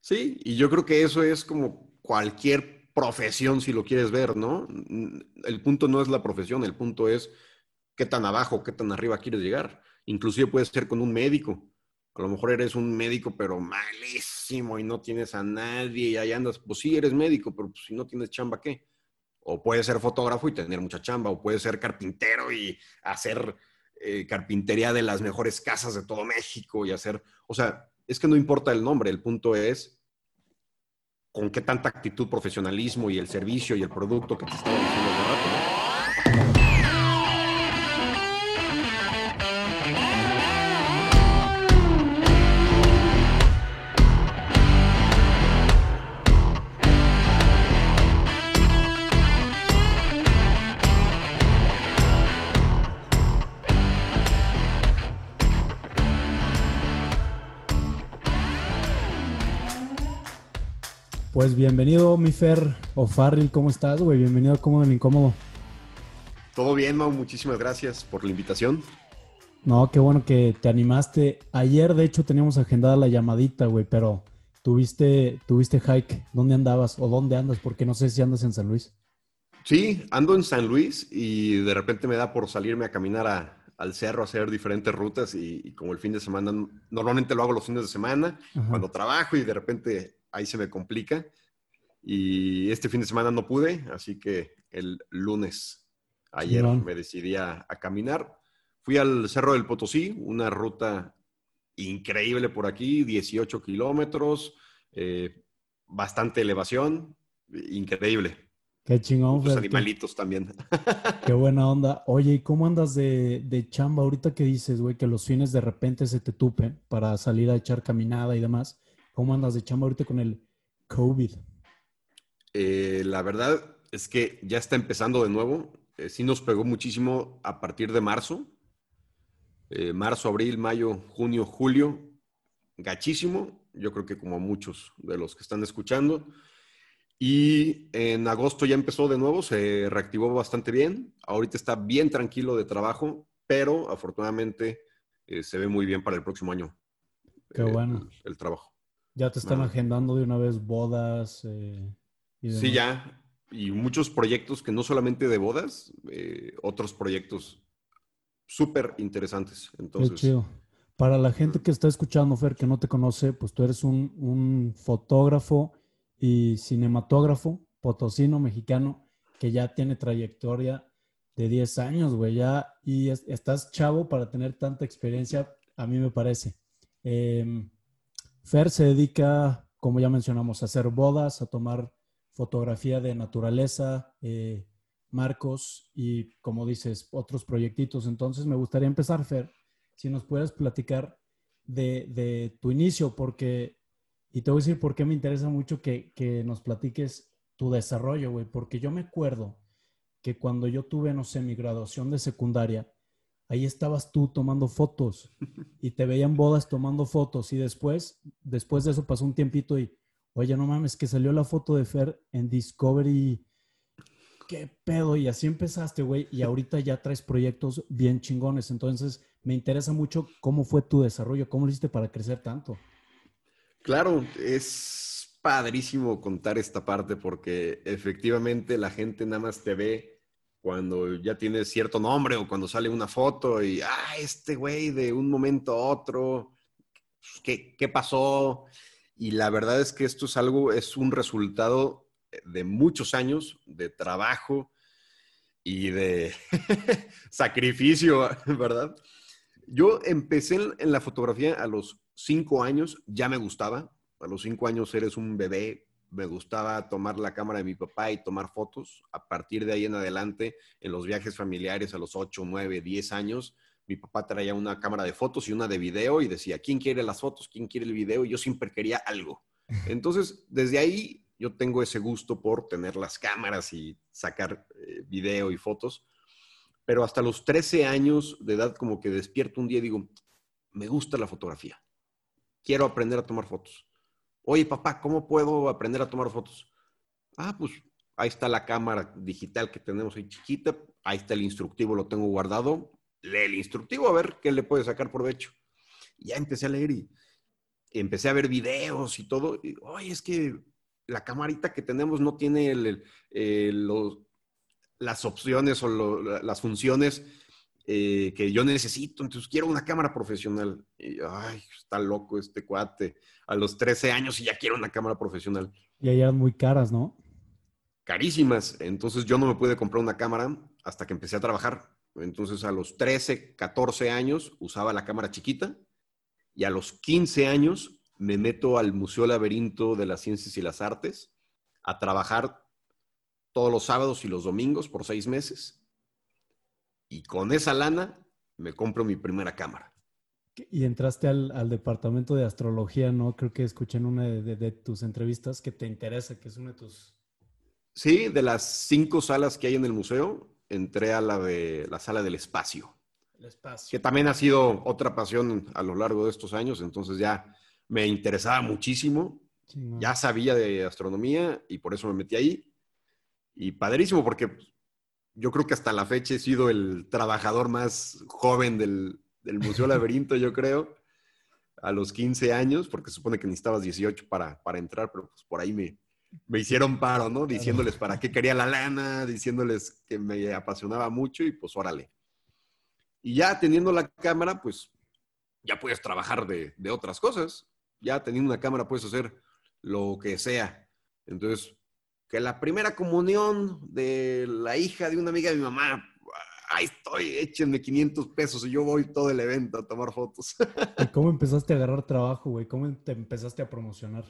Sí, y yo creo que eso es como cualquier profesión, si lo quieres ver, ¿no? El punto no es la profesión, el punto es qué tan abajo, qué tan arriba quieres llegar. Inclusive puede ser con un médico. A lo mejor eres un médico, pero malísimo y no tienes a nadie y ahí andas. Pues sí, eres médico, pero pues si no tienes chamba, ¿qué? O puedes ser fotógrafo y tener mucha chamba, o puedes ser carpintero y hacer eh, carpintería de las mejores casas de todo México y hacer, o sea, es que no importa el nombre, el punto es con qué tanta actitud, profesionalismo y el servicio y el producto que te estaba diciendo hace rato. Pues bienvenido, mi Fer o Farril, ¿cómo estás, güey? Bienvenido a Cómodo Incómodo. Todo bien, Mau, muchísimas gracias por la invitación. No, qué bueno que te animaste. Ayer, de hecho, teníamos agendada la llamadita, güey, pero tuviste, tuviste hike. ¿Dónde andabas o dónde andas? Porque no sé si andas en San Luis. Sí, ando en San Luis y de repente me da por salirme a caminar al cerro a hacer diferentes rutas y, como el fin de semana, normalmente lo hago los fines de semana, cuando trabajo y de repente ahí se me complica. Y este fin de semana no pude, así que el lunes, ayer, me decidí a, caminar. Fui al Cerro del Potosí, una ruta increíble por aquí, 18 kilómetros, eh, bastante elevación, increíble. Qué chingón. Los animalitos también. Qué buena onda. Oye, ¿y cómo andas de, de chamba ahorita que dices, güey, que los fines de repente se te tupen para salir a echar caminada y demás? ¿Cómo andas de chamba ahorita con el COVID? Eh, la verdad es que ya está empezando de nuevo. Eh, sí nos pegó muchísimo a partir de marzo. Eh, marzo, abril, mayo, junio, julio. Gachísimo. Yo creo que como muchos de los que están escuchando. Y en agosto ya empezó de nuevo, se reactivó bastante bien. Ahorita está bien tranquilo de trabajo, pero afortunadamente se ve muy bien para el próximo año. Qué bueno. el trabajo. Ya te están agendando de una vez bodas. Eh, sí, ya. Y muchos proyectos que no solamente de bodas, eh, otros proyectos súper interesantes. Entonces, Qué chido. Para la gente que está escuchando, Fer, que no te conoce, pues tú eres un, fotógrafo y cinematógrafo potosino mexicano que ya tiene trayectoria de 10 años, güey, ya, y estás chavo para tener tanta experiencia, a mí me parece. Eh, Fer se dedica, como ya mencionamos, a hacer bodas, a tomar fotografía de naturaleza, eh, marcos y, como dices, otros proyectitos. Entonces, me gustaría empezar, Fer, si nos puedes platicar de, tu inicio, porque, y te voy a decir por qué me interesa mucho que, que nos platiques tu desarrollo, güey, porque yo me acuerdo que cuando yo tuve, no sé, mi graduación de secundaria, ahí estabas tú tomando fotos y te veían bodas tomando fotos y después, después de eso pasó un tiempito y, oye, no mames, que salió la foto de Fer en Discovery. ¿Qué pedo? Y así empezaste, güey, y ahorita ya traes proyectos bien chingones. Entonces, me interesa mucho cómo fue tu desarrollo, cómo lo hiciste para crecer tanto. Claro, es padrísimo contar esta parte porque efectivamente la gente nada más te ve cuando ya tienes cierto nombre o cuando sale una foto y, ah, este güey de un momento a otro, ¿qué, ¿qué, pasó? Y la verdad es que esto es algo, es un resultado de muchos años de trabajo y de sacrificio, ¿verdad? Yo empecé en la fotografía a los cinco años, ya me gustaba. A los cinco años eres un bebé, me gustaba tomar la cámara de mi papá y tomar fotos. A partir de ahí en adelante, en los viajes familiares a los 8, 9, 10 años, mi papá traía una cámara de fotos y una de video y decía, ¿quién quiere las fotos? ¿Quién quiere el video? Y yo siempre quería algo. Entonces, desde ahí yo tengo ese gusto por tener las cámaras y sacar eh, video y fotos. Pero hasta los 13 años de edad, como que despierto un día y digo, me gusta la fotografía. Quiero aprender a tomar fotos Oye, papá, ¿cómo puedo aprender a tomar fotos? Ah, pues ahí está la cámara digital que tenemos ahí chiquita, ahí está el instructivo, lo tengo guardado. Lee el instructivo a ver qué le puede sacar provecho. Ya empecé a leer y empecé a ver videos y todo. Y, Oye, es que la camarita que tenemos no tiene las opciones o las funciones eh, que yo necesito. Entonces quiero una cámara profesional. Y, ay, está loco este cuate. A los 13 años y ya quiero una cámara profesional. Y allá muy caras, ¿no? Carísimas. Entonces yo no me pude comprar una cámara hasta que empecé a trabajar. Entonces a los 13, 14 años usaba la cámara chiquita y a los 15 años me meto al Museo Laberinto de las Ciencias y las Artes a trabajar todos los sábados y los domingos por seis meses. Y con esa lana me compro mi primera cámara. Y entraste al, al departamento de astrología, ¿no? Creo que escuché en una de, de, de, tus entrevistas que te interesa, que es una de tus... Sí, de las cinco salas que hay en el museo, entré a la de la sala del espacio. El espacio. Que también ha sido otra pasión a lo largo de estos años, entonces ya me interesaba muchísimo. Sí, no. Ya sabía de astronomía y por eso me metí ahí. Y padrísimo, porque yo creo que hasta la fecha he sido el trabajador más joven del, del Museo Laberinto, yo creo, a los 15 años, porque se supone que necesitabas 18 para, para entrar, pero pues por ahí me, me hicieron paro, ¿no? Diciéndoles para qué quería la lana, diciéndoles que me apasionaba mucho y pues órale. Y ya teniendo la cámara, pues ya puedes trabajar de, de otras cosas. Ya teniendo una cámara puedes hacer lo que sea. Entonces, que la primera comunión de la hija de una amiga de mi mamá, ahí estoy, échenme 500 pesos y yo voy todo el evento a tomar fotos. ¿Y cómo empezaste a agarrar trabajo, güey? ¿Cómo te empezaste a promocionar?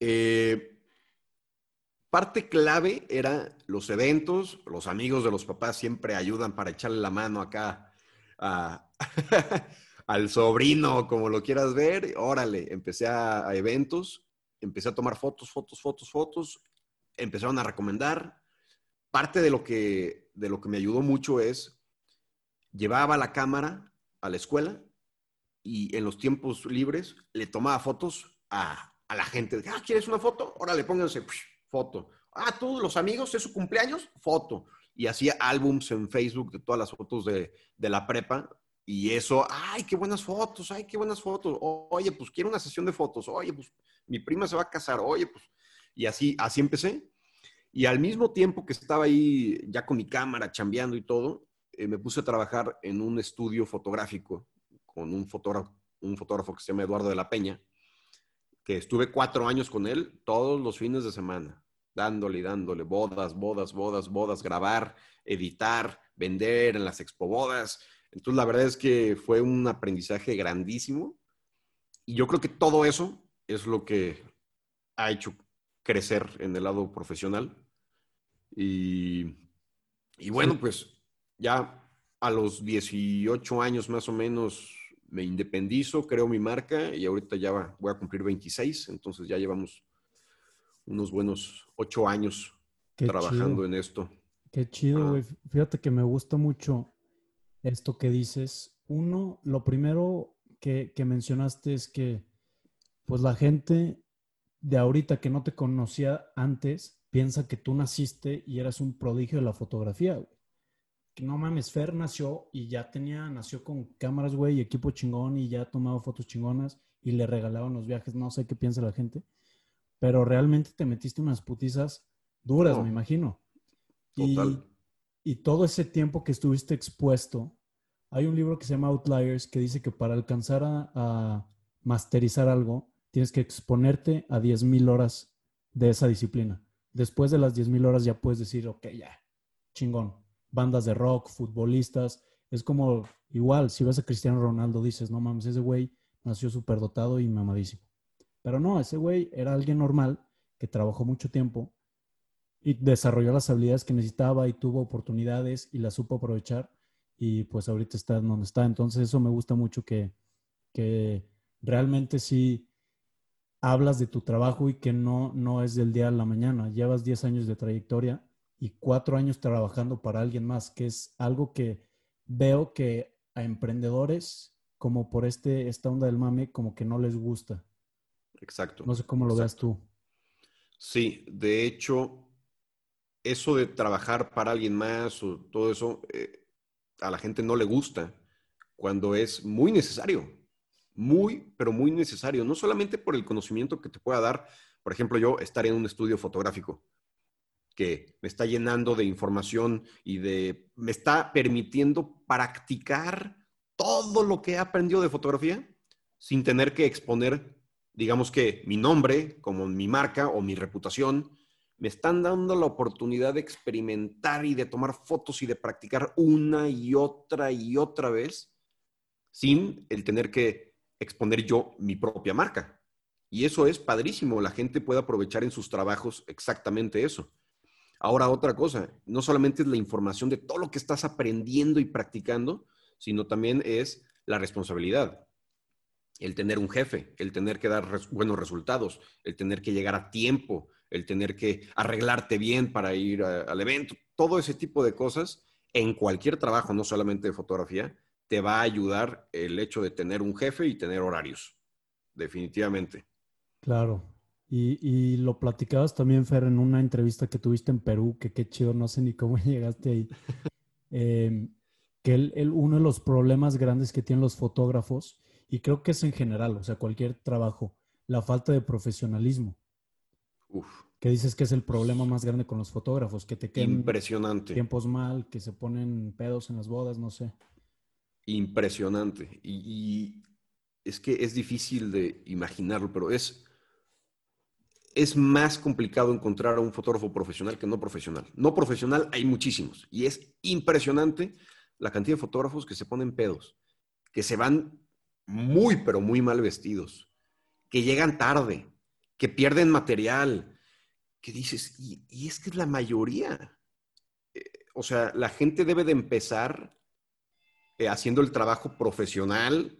Eh, parte clave era los eventos, los amigos de los papás siempre ayudan para echarle la mano acá a, al sobrino, como lo quieras ver. Órale, empecé a, a eventos, empecé a tomar fotos, fotos, fotos, fotos empezaron a recomendar. Parte de lo que, de lo que me ayudó mucho es, llevaba la cámara a la escuela y en los tiempos libres le tomaba fotos a, a la gente. Ah, ¿quieres una foto? Órale, pónganse foto. Ah, todos los amigos, es su cumpleaños, foto. Y hacía álbums en Facebook de todas las fotos de, de la prepa. Y eso, ay, qué buenas fotos, ay, qué buenas fotos. Oye, pues quiero una sesión de fotos. Oye, pues mi prima se va a casar. Oye, pues y así, así empecé. Y al mismo tiempo que estaba ahí ya con mi cámara, chambeando y todo, eh, me puse a trabajar en un estudio fotográfico con un fotógrafo, un fotógrafo que se llama Eduardo de la Peña, que estuve cuatro años con él todos los fines de semana, dándole y dándole bodas, bodas, bodas, bodas, grabar, editar, vender en las expobodas. Entonces, la verdad es que fue un aprendizaje grandísimo. Y yo creo que todo eso es lo que ha hecho crecer en el lado profesional. Y, y bueno, pues ya a los 18 años más o menos me independizo, creo mi marca y ahorita ya va, voy a cumplir 26, entonces ya llevamos unos buenos ocho años Qué trabajando chido. en esto. Qué chido, güey. Ah. Fíjate que me gusta mucho esto que dices. Uno, lo primero que, que mencionaste es que pues la gente de ahorita que no te conocía antes piensa que tú naciste y eras un prodigio de la fotografía, güey. Que no mames, Fer nació y ya tenía, nació con cámaras, güey, y equipo chingón y ya tomaba fotos chingonas y le regalaban los viajes. No sé qué piensa la gente, pero realmente te metiste unas putizas duras, no. me imagino. Total. Y, y todo ese tiempo que estuviste expuesto, hay un libro que se llama Outliers que dice que para alcanzar a, a masterizar algo, tienes que exponerte a 10.000 horas de esa disciplina. Después de las 10.000 horas ya puedes decir, ok, ya, chingón. Bandas de rock, futbolistas. Es como igual, si ves a Cristiano Ronaldo, dices, no mames, ese güey nació súper dotado y mamadísimo. Pero no, ese güey era alguien normal que trabajó mucho tiempo y desarrolló las habilidades que necesitaba y tuvo oportunidades y las supo aprovechar y pues ahorita está donde está. Entonces eso me gusta mucho que, que realmente sí hablas de tu trabajo y que no, no es del día a la mañana. Llevas 10 años de trayectoria y 4 años trabajando para alguien más, que es algo que veo que a emprendedores, como por este, esta onda del mame, como que no les gusta. Exacto. No sé cómo lo veas tú. Sí, de hecho, eso de trabajar para alguien más o todo eso, eh, a la gente no le gusta cuando es muy necesario muy, pero muy necesario, no solamente por el conocimiento que te pueda dar, por ejemplo, yo estar en un estudio fotográfico que me está llenando de información y de, me está permitiendo practicar todo lo que he aprendido de fotografía sin tener que exponer, digamos que mi nombre como mi marca o mi reputación. Me están dando la oportunidad de experimentar y de tomar fotos y de practicar una y otra y otra vez sin el tener que exponer yo mi propia marca. Y eso es padrísimo. La gente puede aprovechar en sus trabajos exactamente eso. Ahora, otra cosa, no solamente es la información de todo lo que estás aprendiendo y practicando, sino también es la responsabilidad. El tener un jefe, el tener que dar buenos resultados, el tener que llegar a tiempo, el tener que arreglarte bien para ir al evento, todo ese tipo de cosas en cualquier trabajo, no solamente de fotografía, te va a ayudar el hecho de tener un jefe y tener horarios, definitivamente. Claro. Y, lo platicabas también, Fer, en una entrevista que tuviste en Perú, que qué chido, no sé ni cómo llegaste ahí. Em, que el, uno de los problemas grandes que tienen los fotógrafos, y creo que es en general, o sea, cualquier trabajo, la falta de profesionalismo. Uf. Que dices que es el problema más grande con los fotógrafos, que te quedan Impresionante. tiempos mal, que se ponen pedos en las bodas, no sé. Impresionante. y es que es difícil de imaginarlo, pero es es más complicado encontrar a un fotógrafo profesional que no profesional. No profesional hay muchísimos y es impresionante la cantidad de fotógrafos que se ponen pedos, que se van muy, pero muy mal vestidos, que llegan tarde, que pierden material, que dices, y, es que es la mayoría. Eh, o sea, la gente debe de empezar eh, haciendo el trabajo profesional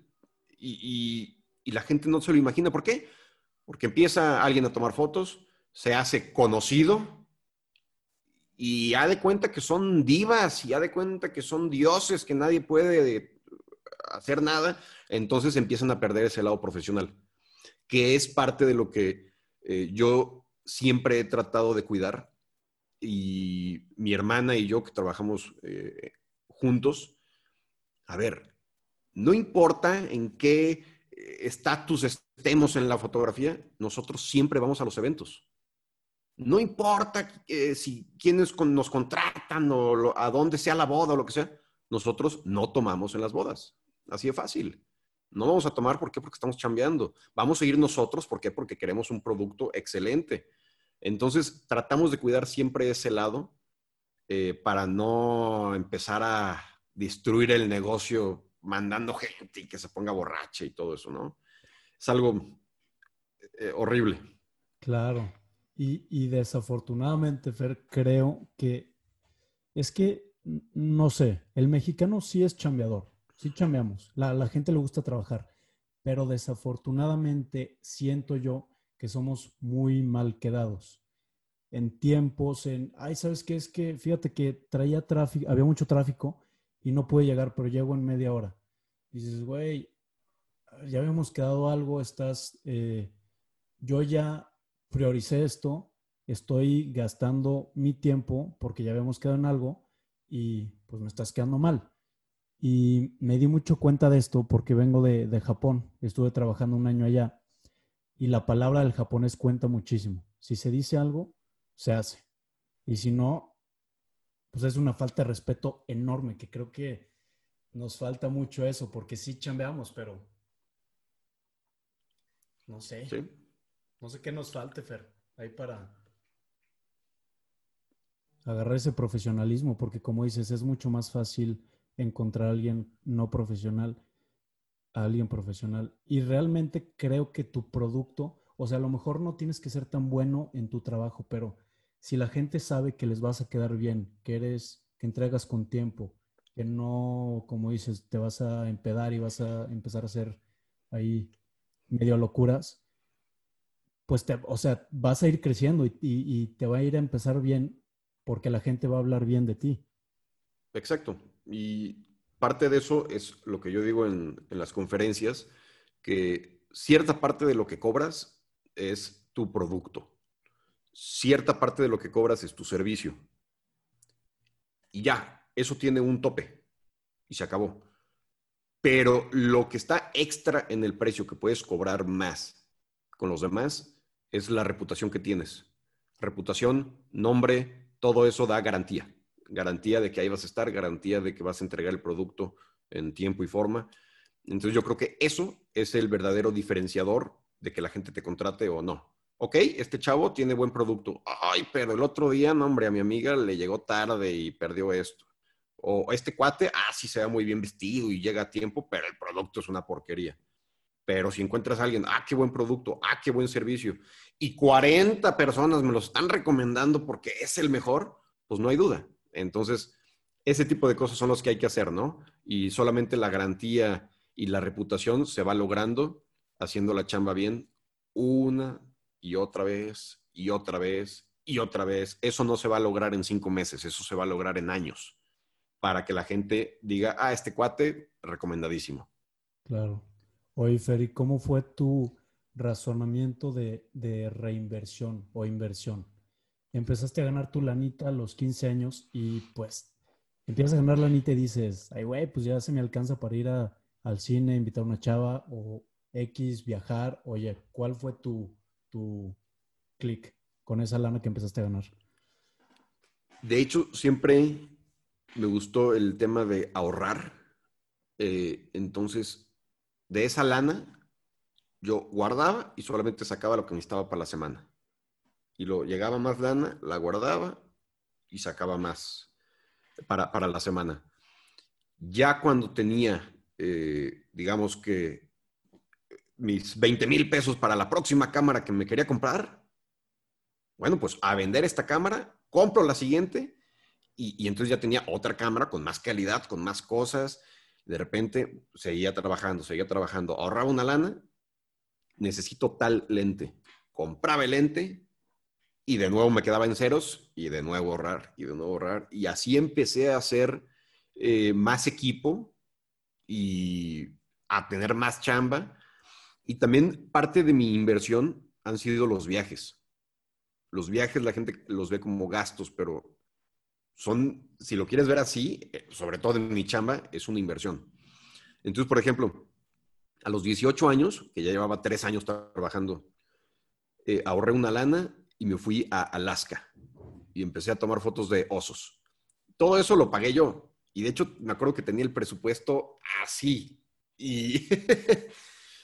y, la gente no se lo imagina. ¿Por qué? Porque empieza alguien a tomar fotos, se hace conocido y ha de cuenta que son divas y ha de cuenta que son dioses, que nadie puede hacer nada, entonces empiezan a perder ese lado profesional, que es parte de lo que eh, yo siempre he tratado de cuidar y mi hermana y yo que trabajamos eh, juntos, a ver, no importa en qué estatus estemos en la fotografía, nosotros siempre vamos a los eventos. No importa eh, si quienes nos contratan o a dónde sea la boda o lo que sea, nosotros no tomamos en las bodas. Así de fácil. No vamos a tomar. Porque estamos chambeando. Vamos a ir nosotros. Porque queremos un producto excelente. Entonces, tratamos de cuidar siempre ese lado eh, para no empezar a destruir el negocio mandando gente y que se ponga borracha y todo eso, ¿no? Es algo eh, horrible. Claro. Y, desafortunadamente, Fer, creo que es que, no sé, el mexicano sí es chambeador, sí chambeamos, la, la gente le gusta trabajar, pero desafortunadamente siento yo que somos muy mal quedados en tiempos, en, ay, ¿sabes qué? Es que, fíjate que traía tráfico, había mucho tráfico y no pude llegar, pero llego en media hora. dices, güey, ya habíamos quedado algo, estás, eh, yo ya prioricé esto, estoy gastando mi tiempo porque ya habíamos quedado en algo y pues me estás quedando mal. Y me di mucho cuenta de esto porque vengo de, de Japón, estuve trabajando un año allá y la palabra del japonés cuenta muchísimo. Si se dice algo, se hace. Y si no, pues es una falta de respeto enorme, que creo que nos falta mucho eso, porque sí chambeamos, pero no sé. No sé qué nos falte, Fer, ahí para agarrar ese profesionalismo, porque como dices, es mucho más fácil encontrar a alguien no profesional a alguien profesional. Y realmente creo que tu producto, o sea, a lo mejor no tienes que ser tan bueno en tu trabajo, pero si la gente sabe que les vas a quedar bien, que eres, que entregas con tiempo, que no, como dices, te vas a empedar y vas a empezar a hacer ahí medio locuras, pues, te, o sea, vas a ir creciendo y, te va a ir a empezar bien porque la gente va a hablar bien de ti. Exacto. Y parte de eso es lo que yo digo en, en las conferencias, que cierta parte de lo que cobras es tu producto cierta parte de lo que cobras es tu servicio. Y ya, eso tiene un tope y se acabó. Pero lo que está extra en el precio que puedes cobrar más con los demás es la reputación que tienes. Reputación, nombre, todo eso da garantía. Garantía de que ahí vas a estar, garantía de que vas a entregar el producto en tiempo y forma. Entonces yo creo que eso es el verdadero diferenciador de que la gente te contrate o no. Ok, este chavo tiene buen producto. Ay, pero el otro día, no, hombre, a mi amiga le llegó tarde y perdió esto. O este cuate, ah, sí se ve muy bien vestido y llega a tiempo, pero el producto es una porquería. Pero si encuentras a alguien, ah, qué buen producto, ah, qué buen servicio, y 40 personas me lo están recomendando porque es el mejor, pues no hay duda. Entonces, ese tipo de cosas son los que hay que hacer, ¿no? Y solamente la garantía y la reputación se va logrando haciendo la chamba bien una y otra vez y otra vez y otra vez. Eso no se va a lograr en cinco meses, eso se va a lograr en años para que la gente diga, ah, este cuate, recomendadísimo. Claro. Oye, Ferry, ¿cómo fue tu razonamiento de, reinversión o inversión? Empezaste a ganar tu lanita a los 15 años y pues empiezas a ganar lanita y dices, ay, güey, pues ya se me alcanza para ir al cine, invitar a una chava o X, viajar. Oye, ¿cuál fue tu, tu clic con esa lana que empezaste a ganar? De hecho, siempre me gustó el tema de ahorrar. Eh, entonces, de esa lana, yo guardaba y solamente sacaba lo que necesitaba para la semana. Y lo llegaba más lana, la guardaba y sacaba más para, para la semana. Ya cuando tenía, eh, digamos que mis 20 mil pesos para la próxima cámara que me quería comprar, bueno, pues a vender esta cámara, compro la siguiente y, entonces ya tenía otra cámara con más calidad, con más cosas. De repente seguía trabajando, seguía trabajando, ahorraba una lana, necesito tal lente. Compraba el lente y de nuevo me quedaba en ceros y de nuevo ahorrar y de nuevo ahorrar. Y así empecé a hacer eh, más equipo y a tener más chamba. Y también parte de mi inversión han sido los viajes. Los viajes la gente los ve como gastos, pero son, si lo quieres ver así, eh, sobre todo en mi chamba, es una inversión. Entonces, por ejemplo, a los 18 años, que ya llevaba tres años trabajando, eh, ahorré una lana y me fui a Alaska y empecé a tomar fotos de osos. Todo eso lo pagué yo. Y de hecho, me acuerdo que tenía el presupuesto así. Y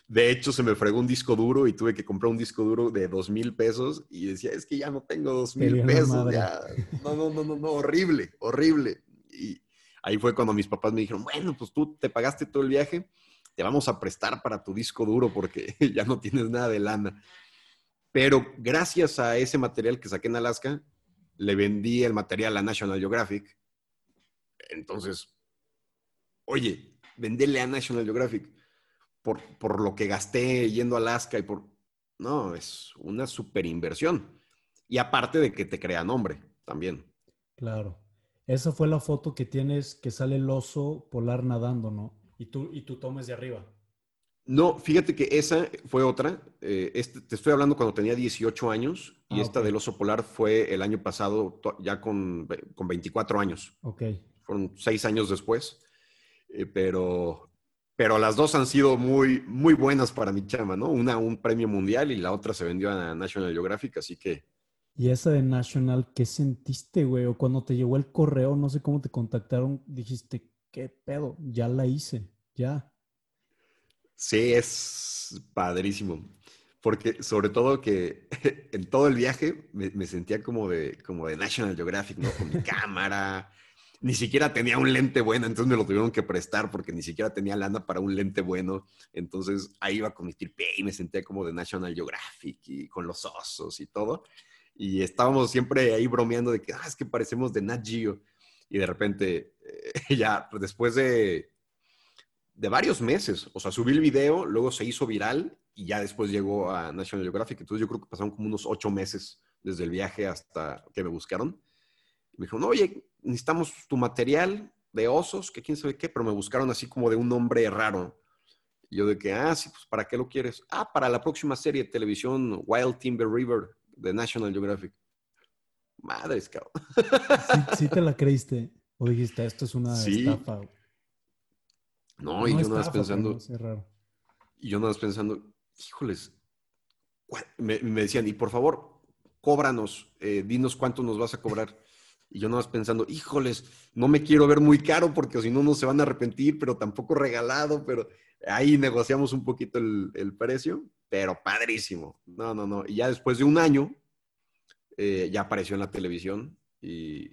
De hecho, se me fregó un disco duro y tuve que comprar un disco duro de dos mil pesos y decía, es que ya no tengo dos mil pesos. Ya. No, no, no, no, no, horrible, horrible. Y ahí fue cuando mis papás me dijeron, bueno, pues tú te pagaste todo el viaje, te vamos a prestar para tu disco duro porque ya no tienes nada de lana. Pero gracias a ese material que saqué en Alaska, le vendí el material a National Geographic. Entonces, oye, vendele a National Geographic por, lo que gasté yendo a Alaska y por... No, es una super inversión. Y aparte de que te crea nombre también. Claro. Esa fue la foto que tienes que sale el oso polar nadando, ¿no? Y tú, y tú tomes de arriba. No, fíjate que esa fue otra. Eh, este, te estoy hablando cuando tenía 18 años y ah, esta del oso polar fue el año pasado, ya con, con 24 años. Ok. Fueron seis años después. Eh, pero pero las dos han sido muy, muy buenas para mi chama, ¿no? Una un premio mundial y la otra se vendió a National Geographic, así que... Y esa de National, ¿qué sentiste, güey? O cuando te llegó el correo, no sé cómo te contactaron, dijiste, ¿qué pedo? Ya la hice, ya. Sí, es padrísimo. Porque sobre todo que en todo el viaje me, me sentía como de, como de National Geographic, ¿no? Con mi cámara, ni siquiera tenía un lente bueno, entonces me lo tuvieron que prestar porque ni siquiera tenía lana para un lente bueno. Entonces ahí iba con mi tripié y me sentía como de National Geographic y con los osos y todo. Y estábamos siempre ahí bromeando de que, ah, es que parecemos de Nat Geo. Y de repente, eh, ya después de, de varios meses, o sea, subí el video, luego se hizo viral y ya después llegó a National Geographic. Entonces yo creo que pasaron como unos ocho meses desde el viaje hasta que me buscaron. Y me dijeron, oye, necesitamos tu material de osos, que quién sabe qué, pero me buscaron así como de un nombre raro. Y yo de que, ah, sí, pues ¿para qué lo quieres? Ah, para la próxima serie de televisión, Wild Timber River, de National Geographic. Madres, cabrón. ¿Sí, te la creíste? ¿O dijiste, esto es una estafa? No, y yo nada más pensando. Y yo nada más pensando, híjoles, me, decían, y por favor, cóbranos, eh, dinos cuánto nos vas a cobrar. Y yo nada más pensando, híjoles, no me quiero ver muy caro porque si no, no se van a arrepentir, pero tampoco regalado, pero ahí negociamos un poquito el, precio, pero padrísimo. No, no, no. Y ya después de un año, eh, ya apareció en la televisión y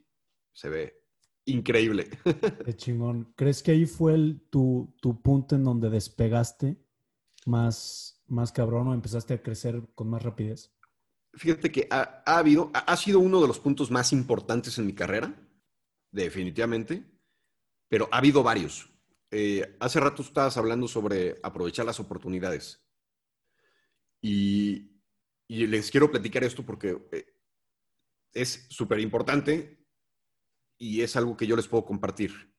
se ve increíble. Qué chingón. ¿Crees que ahí fue el, tu, tu punto en donde despegaste más, más cabrón o empezaste a crecer con más rapidez? Fíjate que ha, habido, ha, sido uno de los puntos más importantes en mi carrera, definitivamente, pero ha habido varios. Eh, hace rato estabas hablando sobre aprovechar las oportunidades. Y, les quiero platicar esto porque eh, es súper importante y es algo que yo les puedo compartir.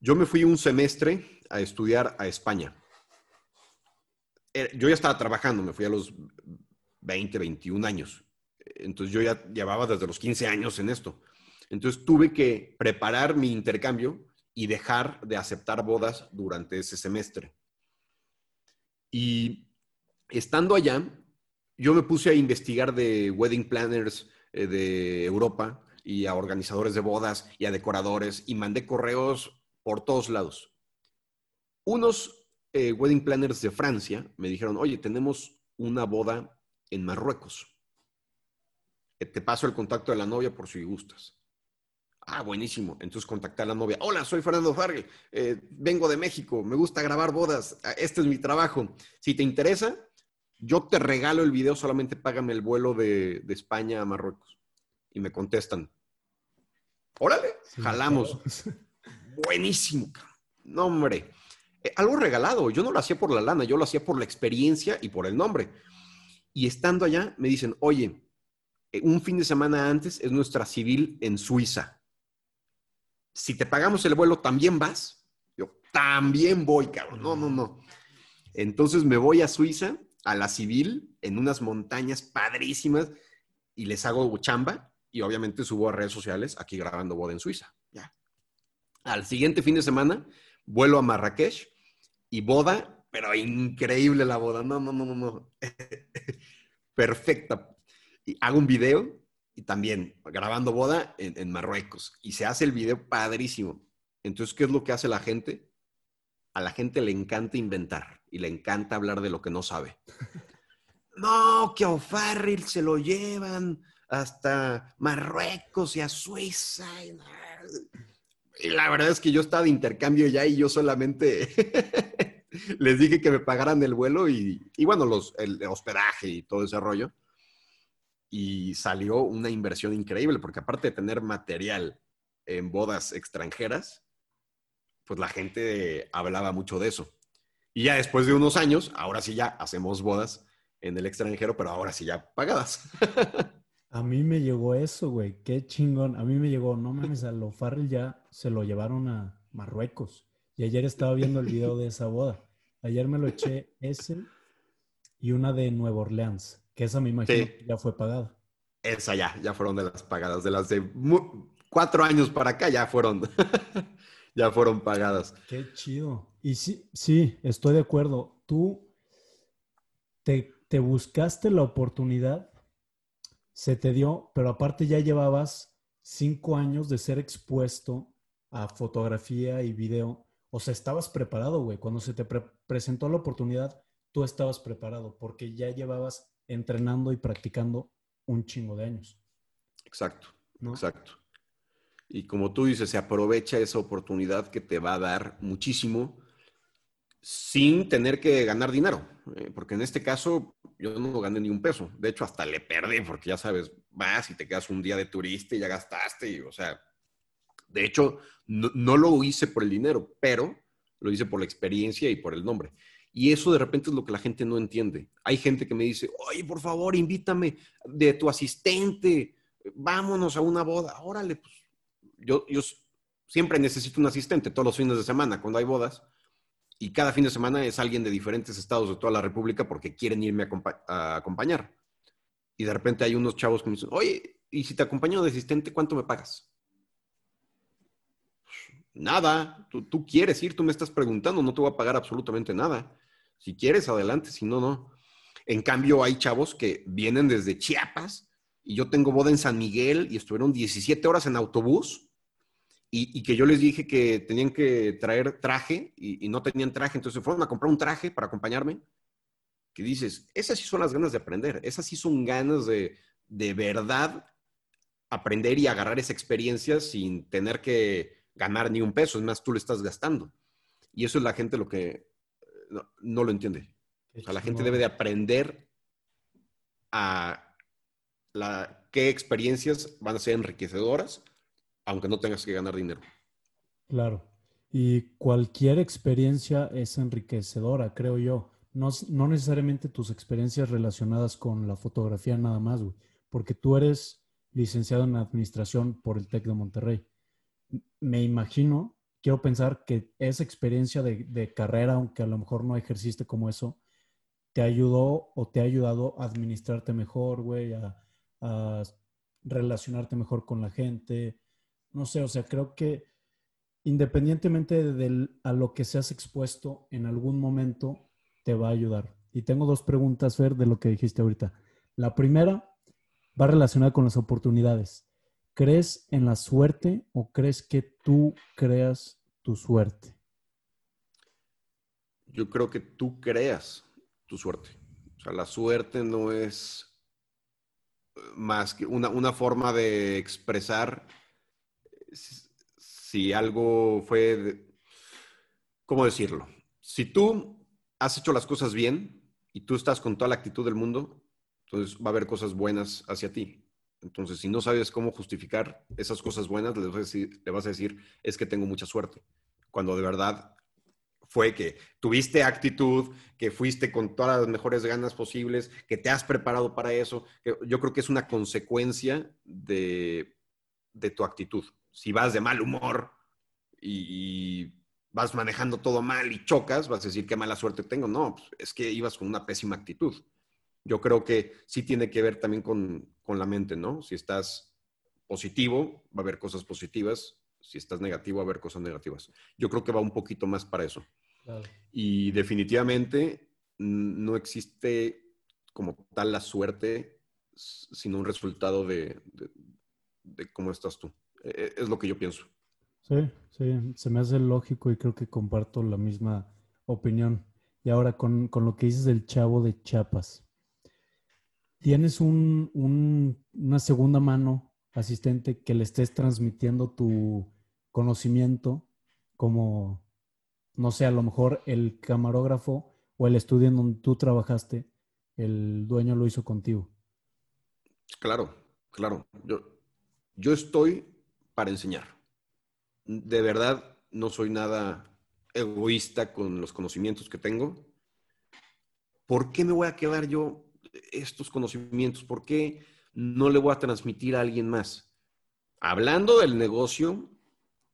Yo me fui un semestre a estudiar a España. Eh, yo ya estaba trabajando, me fui a los 20, 21 años. Entonces yo ya llevaba desde los 15 años en esto. Entonces tuve que preparar mi intercambio y dejar de aceptar bodas durante ese semestre. Y estando allá, yo me puse a investigar de wedding planners eh, de Europa y a organizadores de bodas y a decoradores y mandé correos por todos lados. Unos eh, wedding planners de Francia me dijeron, oye, tenemos una boda en Marruecos. Eh, te paso el contacto de la novia por si gustas. Ah, buenísimo. Entonces contacté a la novia. Hola, soy Fernando Farrell. Eh, vengo de México. Me gusta grabar bodas. Ah, este es mi trabajo. Si te interesa, yo te regalo el video. Solamente págame el vuelo de, España a Marruecos. Y me contestan. Órale, jalamos. Buenísimo. No, hombre. Eh, algo regalado. Yo no lo hacía por la lana. Yo lo hacía por la experiencia y por el nombre. Y estando allá, me dicen, oye, eh, un fin de semana antes es nuestra civil en Suiza. Si te pagamos el vuelo, ¿también vas? Yo, también voy, cabrón. No, no, no. Entonces me voy a Suiza, a la civil, en unas montañas padrísimas, y les hago chamba, y obviamente subo a redes sociales aquí grabando boda en Suiza. Ya. Al siguiente fin de semana, vuelo a Marrakech y boda pero increíble la boda. No, no, no, no, no. Perfecta. Y hago un video y también grabando boda en, Marruecos. Y se hace el video padrísimo. Entonces, ¿qué es lo que hace la gente? A la gente le encanta inventar y le encanta hablar de lo que no sabe. No, que a O'Farrill se lo llevan hasta Marruecos y a Suiza. Y la verdad es que yo estaba de intercambio ya y yo solamente les dije que me pagaran el vuelo y, bueno, los, el hospedaje y todo ese rollo. Y salió una inversión increíble, porque aparte de tener material en bodas extranjeras, pues la gente hablaba mucho de eso. Y ya después de unos años, ahora sí ya hacemos bodas en el extranjero, pero ahora sí ya pagadas. A mí me llegó eso, güey. Qué chingón. A mí me llegó, no mames, a lo Farrell ya se lo llevaron a Marruecos. Y ayer estaba viendo el video de esa boda. Ayer me lo eché ese y una de Nueva Orleans, que esa me imagino ya fue pagada. Esa ya, ya fueron de las pagadas, de las de cuatro años para acá ya fueron, ya fueron pagadas. Qué chido. Y sí, sí, estoy de acuerdo. Tú te, te buscaste la oportunidad, se te dio, pero aparte ya llevabas cinco años de ser expuesto a fotografía y video o sea, estabas preparado, güey. Cuando se te presentó la oportunidad, tú estabas preparado porque ya llevabas entrenando y practicando un chingo de años. Exacto, exacto. Y como tú dices, se aprovecha esa oportunidad que te va a dar muchísimo sin tener que ganar dinero. Eh, porque en este caso yo no gané ni un peso. De hecho, hasta le perdí porque ya sabes, vas y te quedas un día de turista y ya gastaste. Y, o sea, de hecho, no, lo hice por el dinero, pero lo hice por la experiencia y por el nombre. Y eso de repente es lo que la gente no entiende. Hay gente que me dice, oye, por favor, invítame de tu asistente, vámonos a una boda. Órale, pues yo, yo siempre necesito un asistente todos los fines de semana cuando hay bodas. Y cada fin de semana es alguien de diferentes estados de toda la República porque quieren irme a, acompañar. Y de repente hay unos chavos que me dicen, oye, ¿y si te acompaño de asistente, cuánto me pagas? Nada, tú, quieres ir, tú me estás preguntando, no te voy a pagar absolutamente nada. Si quieres, adelante, si no, no. En cambio, hay chavos que vienen desde Chiapas y yo tengo boda en San Miguel y estuvieron 17 horas en autobús y, que yo les dije que tenían que traer traje y, no tenían traje, entonces fueron a comprar un traje para acompañarme. Que dices, esas sí son las ganas de aprender, esas sí son ganas de, de verdad aprender y agarrar esa experiencia sin tener que ganar ni un peso, es más, tú lo estás gastando. Y eso es la gente lo que no, lo entiende. O sea, la gente debe de aprender a la, qué experiencias van a ser enriquecedoras aunque no tengas que ganar dinero. Claro. Y cualquier experiencia es enriquecedora, creo yo. No, no necesariamente tus experiencias relacionadas con la fotografía nada más, güey. Porque tú eres licenciado en administración por el TEC de Monterrey. Me imagino, quiero pensar que esa experiencia de, carrera, aunque a lo mejor no ejerciste como eso, te ayudó o te ha ayudado a administrarte mejor, güey, a, relacionarte mejor con la gente, no sé, o sea, creo que independientemente de a lo que seas expuesto, en algún momento te va a ayudar. Y tengo dos preguntas, Fer, de lo que dijiste ahorita. La primera va relacionada con las oportunidades. ¿Crees en la suerte o crees que tú creas tu suerte? Yo creo que tú creas tu suerte. O sea, la suerte no es más que una, una forma de expresar si algo fue, ¿cómo decirlo? Si tú has hecho las cosas bien y tú estás con toda la actitud del mundo, entonces va a haber cosas buenas hacia ti. Entonces, si no sabes cómo justificar esas cosas buenas, le vas a decir, es que tengo mucha suerte. Cuando de verdad fue que tuviste actitud, que fuiste con todas las mejores ganas posibles, que te has preparado para eso. yo creo que es una consecuencia de, de tu actitud si vas de mal humor y, vas manejando todo mal y chocas, vas a decir qué mala suerte tengo. No, pues, es que ibas con una pésima actitud. Yo creo que sí tiene que ver también con, la mente, ¿no? Si estás positivo, va a haber cosas positivas. Si estás negativo, va a haber cosas negativas. Yo creo que va un poquito más para eso. Y definitivamente no existe como tal la suerte, sino un resultado de cómo estás tú. Eh, es lo que yo pienso. Sí, sí, se me hace lógico y creo que comparto la misma opinión. Y ahora con, lo que dices del chavo de Chiapas, ¿tienes un, una segunda mano asistente que le estés transmitiendo tu conocimiento como, no sé, a lo mejor el camarógrafo o el estudio en donde tú trabajaste, el dueño lo hizo contigo? Claro, claro. Yo, yo estoy para enseñar. De verdad, no soy nada egoísta con los conocimientos que tengo. ¿Por qué me voy a quedar yo estos conocimientos? ¿Por qué no le voy a transmitir a alguien más? Hablando del negocio,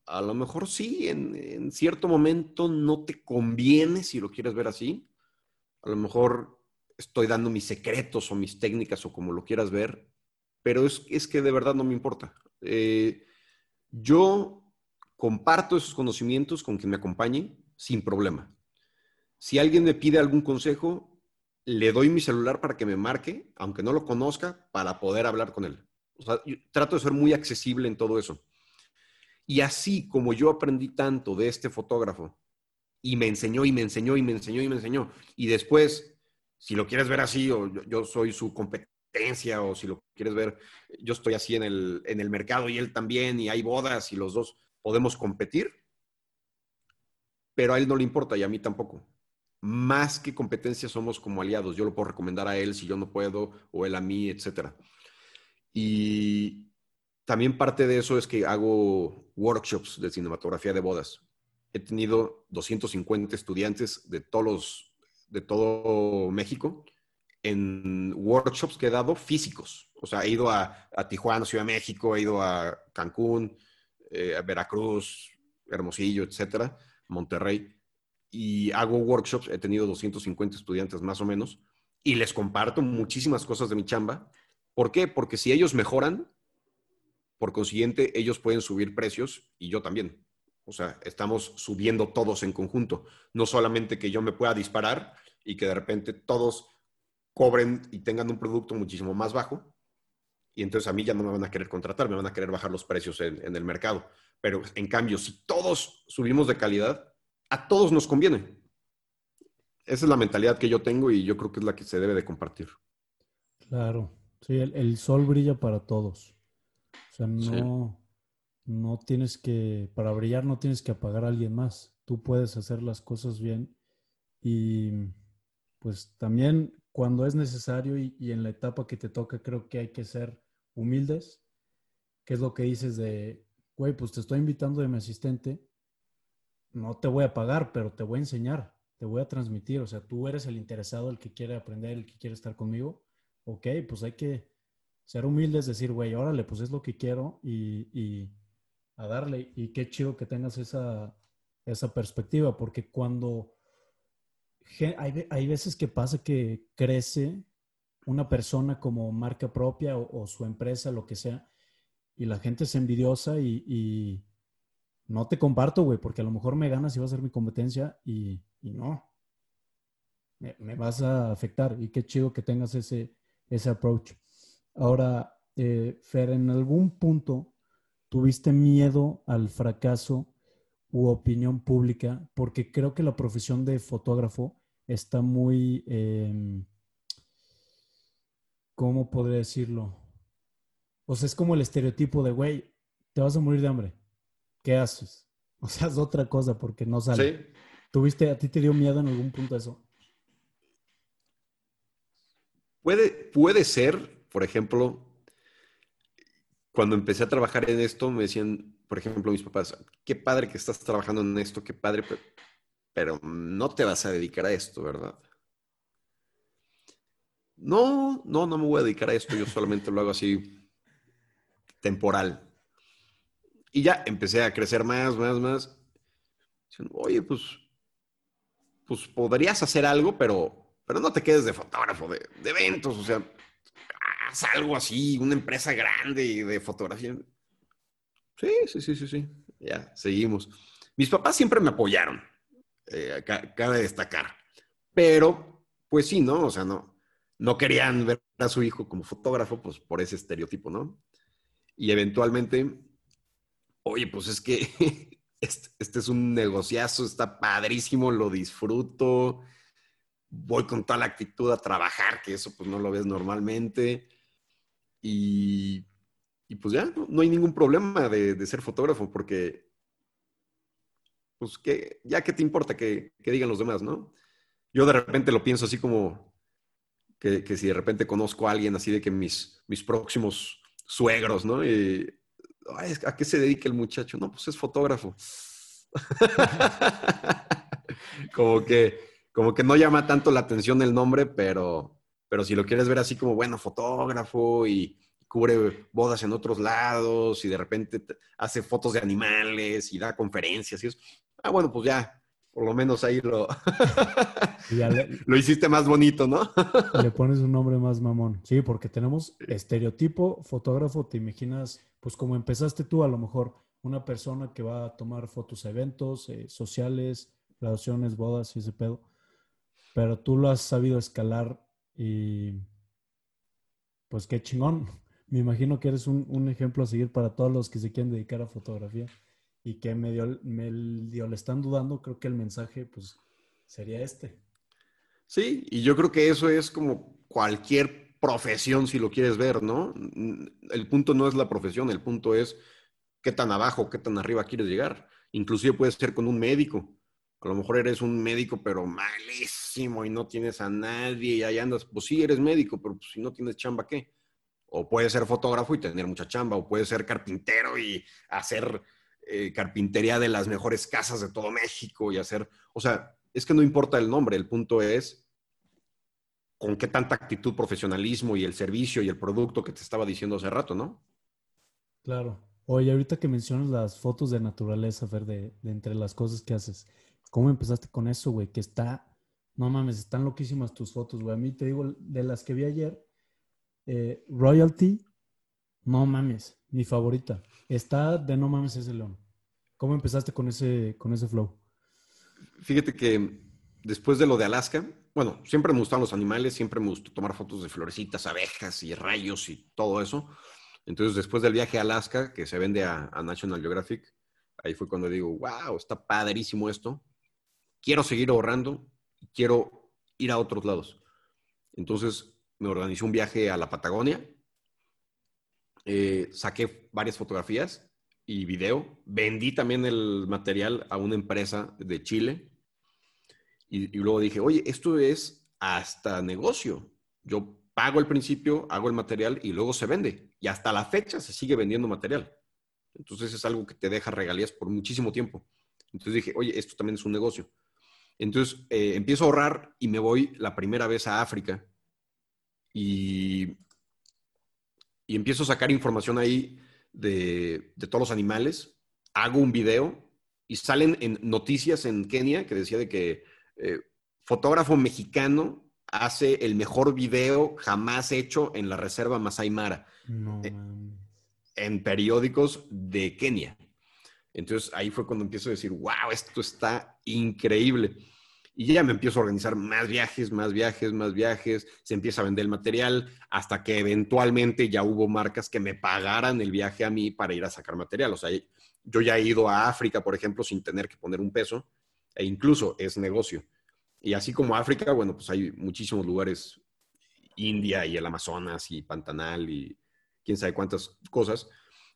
a lo mejor sí, en, en, cierto momento no te conviene si lo quieres ver así. A lo mejor estoy dando mis secretos o mis técnicas o como lo quieras ver, pero es, es que de verdad no me importa. Eh, yo comparto esos conocimientos con quien me acompañe sin problema. Si alguien me pide algún consejo, le doy mi celular para que me marque, aunque no lo conozca, para poder hablar con él. Trato de ser muy accesible en todo eso. Y así como yo aprendí tanto de este fotógrafo y me enseñó y me enseñó y me enseñó y me enseñó, y después, si lo quieres ver así, o yo, soy su competencia, o si lo quieres ver, yo estoy así en el, en el mercado y él también, y hay bodas y los dos podemos competir, pero a él no le importa y a mí tampoco. Más que competencia somos como aliados. Yo lo puedo recomendar a él si yo no puedo, o él a mí, etc. Y también parte de eso es que hago workshops de cinematografía de bodas. He tenido 250 estudiantes de todos de todo México en workshops que he dado físicos. O sea, he ido a, Tijuana, Ciudad de México, he ido a Cancún, eh, a Veracruz, Hermosillo, etcétera, Monterrey. Y hago workshops, he tenido 250 estudiantes más o menos, y les comparto muchísimas cosas de mi chamba. ¿Por qué? Porque si ellos mejoran, por consiguiente, ellos pueden subir precios y yo también. O sea, estamos subiendo todos en conjunto. No solamente que yo me pueda disparar y que de repente todos cobren y tengan un producto muchísimo más bajo. Y entonces a mí ya no me van a querer contratar, me van a querer bajar los precios en, en el mercado. Pero en cambio, si todos subimos de calidad, a todos nos conviene. Esa es la mentalidad que yo tengo y yo creo que es la que se debe de compartir. Claro, sí, el, sol brilla para todos. O sea, no, no tienes que, para brillar no tienes que apagar a alguien más. Tú puedes hacer las cosas bien y pues también cuando es necesario y, y en la etapa que te toca creo que hay que ser humildes, que es lo que dices de, güey, pues te estoy invitando de mi asistente, no te voy a pagar, pero te voy a enseñar, te voy a transmitir. O sea, tú eres el interesado, el que quiere aprender, el que quiere estar conmigo. Ok, pues hay que ser humildes, decir, güey, órale, pues es lo que quiero y, a darle. Y qué chido que tengas esa, esa perspectiva, porque cuando hay, hay, veces que pasa que crece una persona como marca propia o, su empresa, lo que sea, y la gente es envidiosa y no te comparto, güey, porque a lo mejor me ganas y va a ser mi competencia y, no. Me, vas a afectar y qué chido que tengas ese, ese approach. Ahora, eh, Fer, ¿en algún punto tuviste miedo al fracaso u opinión pública? Porque creo que la profesión de fotógrafo está muy, em, ¿cómo podría decirlo? O sea, es como el estereotipo de, güey, te vas a morir de hambre ¿qué haces? O sea, es otra cosa porque no sale. Sí. ¿Tuviste, a ti te dio miedo en algún punto eso? Puede, puede ser, por ejemplo, cuando empecé a trabajar en esto, me decían, por ejemplo, mis papás, qué padre que estás trabajando en esto, qué padre, pero, pero no te vas a dedicar a esto, ¿verdad? No, no, no me voy a dedicar a esto, yo solamente lo hago así temporal. Y ya empecé a crecer más, más, más. Oye, pues, pues podrías hacer algo, pero, pero no te quedes de fotógrafo, de, eventos, o sea, haz algo así, una empresa grande de fotografía. Sí, sí, sí, sí, sí. Ya, seguimos. Mis papás siempre me apoyaron, eh, cabe destacar. Pero, pues sí, ¿no? O sea, no, no querían ver a su hijo como fotógrafo, pues por ese estereotipo, ¿no? Y eventualmente oye, pues es que este, este, es un negociazo, está padrísimo, lo disfruto, voy con toda la actitud a trabajar, que eso pues no lo ves normalmente. Y, pues ya, no, hay ningún problema de, ser fotógrafo, porque pues que, ya que te importa que, digan los demás, ¿no? Yo de repente lo pienso así como que, si de repente conozco a alguien así de que mis, mis próximos suegros, ¿no? Y, ¿a qué se dedica el muchacho? No, pues es fotógrafo. como que, como que no llama tanto la atención el nombre, pero, pero si lo quieres ver así como, bueno, fotógrafo y cubre bodas en otros lados y de repente hace fotos de animales y da conferencias y eso. Ah, bueno, pues ya, por lo menos ahí lo, lo hiciste más bonito, ¿no? le pones un nombre más mamón. Sí, porque tenemos estereotipo, fotógrafo, te imaginas, pues como empezaste tú, a lo mejor una persona que va a tomar fotos a eventos eh, sociales, graduaciones, bodas y ese pedo. Pero tú lo has sabido escalar y pues qué chingón. Me imagino que eres un, ejemplo a seguir para todos los que se quieren dedicar a fotografía y que medio, medio le están dudando, creo que el mensaje pues sería este. Sí, y yo creo que eso es como cualquier profesión si lo quieres ver, ¿no? El punto no es la profesión, el punto es qué tan abajo, qué tan arriba quieres llegar. Inclusive puede ser con un médico. A lo mejor eres un médico, pero malísimo y no tienes a nadie y ahí andas. Pues sí, eres médico, pero pues, si no tienes chamba, ¿qué? O puede ser fotógrafo y tener mucha chamba, o puede ser carpintero y hacer eh, carpintería de las mejores casas de todo México y hacer, o sea, es que no importa el nombre, el punto es con qué tanta actitud, profesionalismo y el servicio y el producto que te estaba diciendo hace rato, ¿no? Claro. Oye, ahorita que mencionas las fotos de naturaleza, Fer, de, entre las cosas que haces, ¿cómo empezaste con eso, güey? Que está, no mames, están loquísimas tus fotos, güey. A mí te digo, de las que vi ayer, eh, Royalty, no mames, mi favorita. Está de no mames ese león. ¿Cómo empezaste con ese, con ese flow? Fíjate que después de lo de Alaska, bueno, siempre me gustaban los animales, siempre me gustó tomar fotos de florecitas, abejas y rayos y todo eso. Entonces, después del viaje a Alaska, que se vende a, National Geographic, ahí fue cuando digo, wow, está padrísimo esto. Quiero seguir ahorrando, quiero ir a otros lados. Entonces, me organizé un viaje a la Patagonia, eh, saqué varias fotografías y video, vendí también el material a una empresa de Chile y, luego dije, oye, esto es hasta negocio. Yo pago al principio, hago el material y luego se vende. Y hasta la fecha se sigue vendiendo material. Entonces es algo que te deja regalías por muchísimo tiempo. Entonces dije, oye, esto también es un negocio. Entonces eh, empiezo a ahorrar y me voy la primera vez a África y, y empiezo a sacar información ahí de, todos los animales. Hago un video y salen en noticias en Kenia que decía de que eh, fotógrafo mexicano hace el mejor video jamás hecho en la reserva Masai Mara. Eh, en periódicos de Kenia. Entonces ahí fue cuando empiezo a decir, wow, esto está increíble. Y ya me empiezo a organizar más viajes, más viajes, más viajes, se empieza a vender el material, hasta que eventualmente ya hubo marcas que me pagaran el viaje a mí para ir a sacar material. O sea, yo ya he ido a África, por ejemplo, sin tener que poner un peso, e incluso es negocio. Y así como África, bueno, pues hay muchísimos lugares, India y el Amazonas y Pantanal y quién sabe cuántas cosas,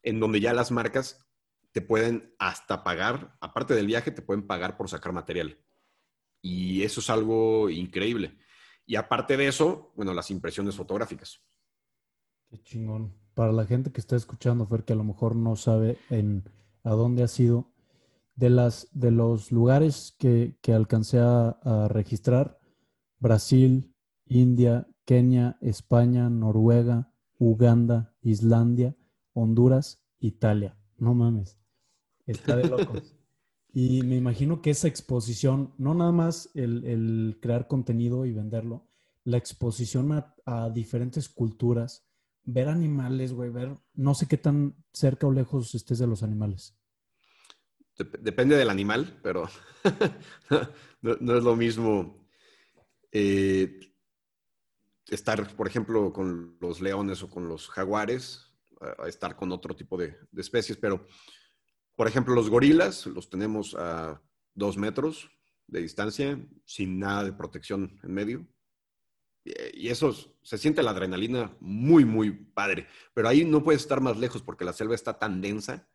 en donde ya las marcas te pueden hasta pagar, aparte del viaje, te pueden pagar por sacar material. Y eso es algo increíble. Y aparte de eso, bueno, las impresiones fotográficas. Qué chingón. Para la gente que está escuchando, Fer, que a lo mejor no sabe en, a dónde ha sido, de, las, de los lugares que, alcancé a, a registrar, Brasil, India, Kenia, España, Noruega, Uganda, Islandia, Honduras, Italia. No mames. Está de locos. Y me imagino que esa exposición, no nada más el, crear contenido y venderlo, la exposición a, diferentes culturas, ver animales, güey, ver, no sé qué tan cerca o lejos estés de los animales. Depende del animal, pero no, es lo mismo eh, estar, por ejemplo, con los leones o con los jaguares, estar con otro tipo de, de especies, pero por ejemplo, los gorilas los tenemos a dos metros de distancia, sin nada de protección en medio. Y eso se siente la adrenalina muy, muy padre. Pero ahí no puedes estar más lejos porque la selva está tan densa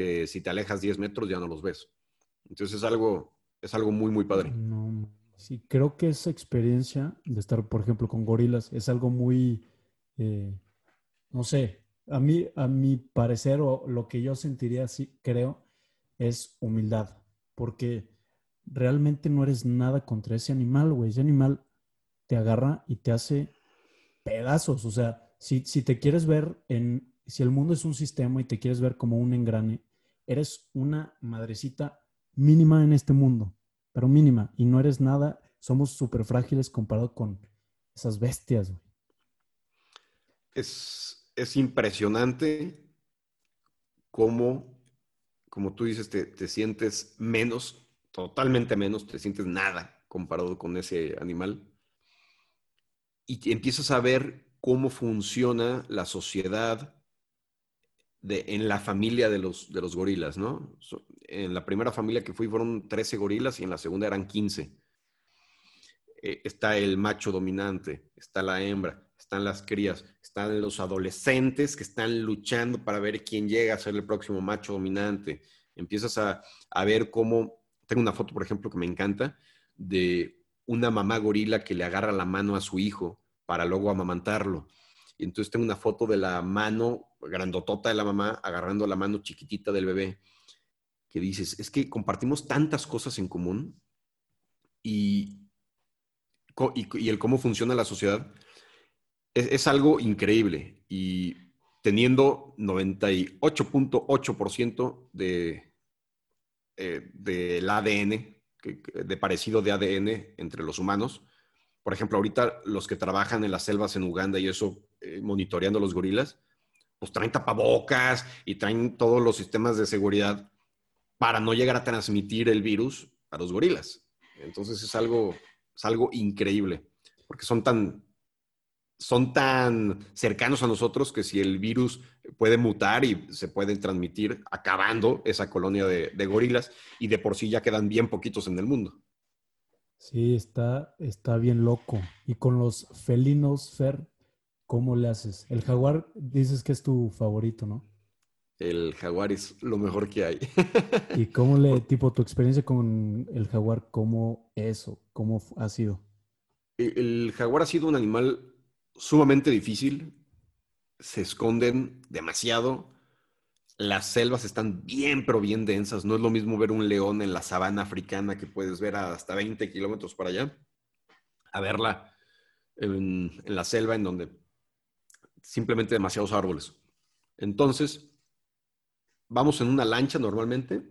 que si te alejas 10 metros ya no los ves. Entonces es algo, es algo muy, muy padre. Sí, creo que esa experiencia de estar, por ejemplo, con gorilas es algo muy, eh, no sé, a mí, a mi parecer, o lo que yo sentiría así, creo, es humildad. Porque realmente no eres nada contra ese animal, güey. Ese animal te agarra y te hace pedazos. O sea, si, si te quieres ver en, si el mundo es un sistema y te quieres ver como un engrane, eres una madrecita mínima en este mundo, pero mínima. Y no eres nada, somos súper frágiles comparado con esas bestias. Es, es impresionante cómo, como tú dices, te, sientes menos, totalmente menos, te sientes nada comparado con ese animal. Y empiezas a ver cómo funciona la sociedad en la familia de los, de los gorilas, ¿no? En la primera familia que fui fueron 13 gorilas y en la segunda eran 15. Eh, está el macho dominante, está la hembra, están las crías, están los adolescentes que están luchando para ver quién llega a ser el próximo macho dominante. Empiezas a, ver cómo, tengo una foto, por ejemplo, que me encanta, de una mamá gorila que le agarra la mano a su hijo para luego amamantarlo. Y entonces tengo una foto de la mano grandotota de la mamá agarrando la mano chiquitita del bebé, que dices, es que compartimos tantas cosas en común y, y el cómo funciona la sociedad es, algo increíble y teniendo 98.8% de, eh, del ADN, de parecido de ADN entre los humanos. Por ejemplo, ahorita los que trabajan en las selvas en Uganda y eso, eh, monitoreando los gorilas, pues traen tapabocas y traen todos los sistemas de seguridad para no llegar a transmitir el virus a los gorilas. Entonces es algo, es algo increíble, porque son tan, son tan cercanos a nosotros que si el virus puede mutar y se puede transmitir acabando esa colonia de, de gorilas y de por sí ya quedan bien poquitos en el mundo. Sí, está, está bien loco. Y con los felinos, Fer, ¿cómo le haces? El jaguar dices que es tu favorito, ¿no? El jaguar es lo mejor que hay. ¿Y cómo le, tipo, tu experiencia con el jaguar, cómo eso, cómo ha sido? El jaguar ha sido un animal sumamente difícil. Se esconden demasiado las selvas están bien, pero bien densas. No es lo mismo ver un león en la sabana africana que puedes ver hasta 20 kilómetros para allá, a verla en, la selva en donde simplemente demasiados árboles. Entonces, vamos en una lancha normalmente.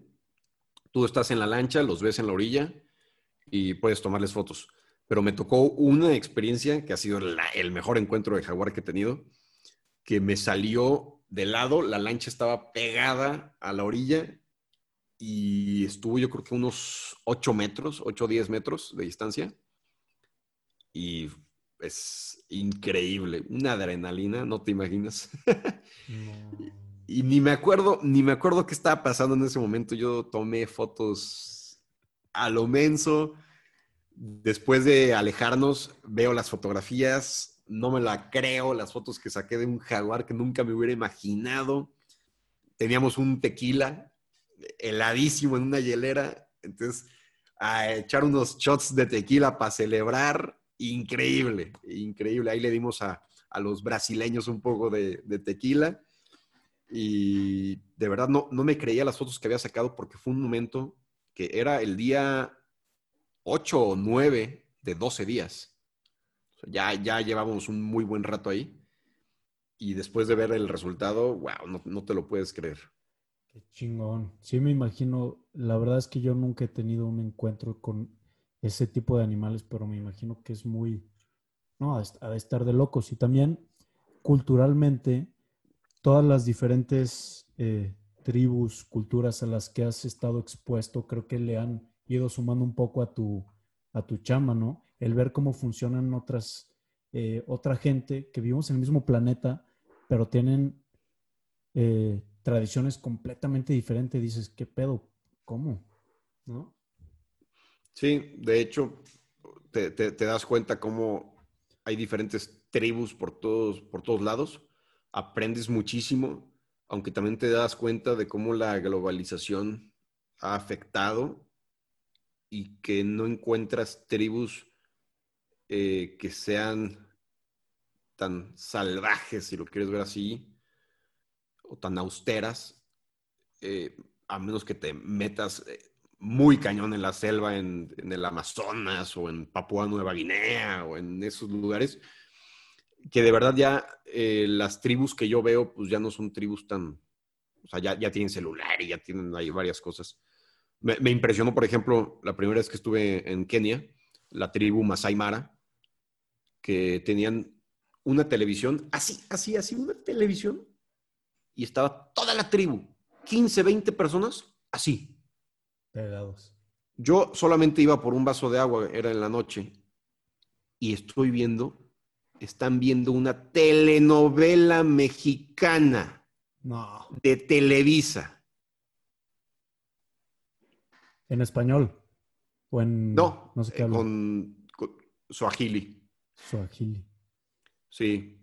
Tú estás en la lancha, los ves en la orilla y puedes tomarles fotos. Pero me tocó una experiencia que ha sido el mejor encuentro de jaguar que he tenido, que me salió de lado, la lancha estaba pegada a la orilla y estuvo yo creo que unos 8 metros, 8 o 10 metros de distancia. Y es increíble, una adrenalina, no te imaginas. y ni me acuerdo, ni me acuerdo qué estaba pasando en ese momento. Yo tomé fotos a lo menso. Después de alejarnos, veo las fotografías, no me la creo, las fotos que saqué de un jaguar que nunca me hubiera imaginado. Teníamos un tequila heladísimo en una hielera, entonces a echar unos shots de tequila para celebrar, increíble, increíble. Ahí le dimos a, los brasileños un poco de, tequila y de verdad no, no me creía las fotos que había sacado porque fue un momento que era el día 8 o 9 de 12 días. Ya, ya llevamos un muy buen rato ahí. Y después de ver el resultado, wow, no, te lo puedes creer. Qué chingón. Sí, me imagino. La verdad es que yo nunca he tenido un encuentro con ese tipo de animales, pero me imagino que es muy. No, ha de estar de locos. Y también culturalmente, todas las diferentes eh, tribus, culturas a las que has estado expuesto, creo que le han ido sumando un poco a tu, a tu chama, ¿no? el ver cómo funcionan otras, eh, otra gente que vivimos en el mismo planeta, pero tienen eh, tradiciones completamente diferentes. Dices, ¿qué pedo? ¿Cómo? ¿No? Sí, de hecho, te, das cuenta cómo hay diferentes tribus por todos, por todos lados. Aprendes muchísimo, aunque también te das cuenta de cómo la globalización ha afectado y que no encuentras tribus eh, que sean tan salvajes, si lo quieres ver así, o tan austeras, eh, a menos que te metas eh, muy cañón en la selva, en, el Amazonas o en Papúa Nueva Guinea o en esos lugares, que de verdad ya las tribus que yo veo, pues ya no son tribus tan, o sea, ya, tienen celular y ya tienen ahí varias cosas. Me, me, impresionó, por ejemplo, la primera vez que estuve en Kenia, la tribu Masai Mara, que tenían una televisión, así, así, así, una televisión, y estaba toda la tribu, 15, 20 personas, así. Pegados. Yo solamente iba por un vaso de agua, era en la noche, y estoy viendo, están viendo una telenovela mexicana no. de Televisa. ¿En español? ¿O en.? No, no sé qué con, con Swahili. Swahili. Sí.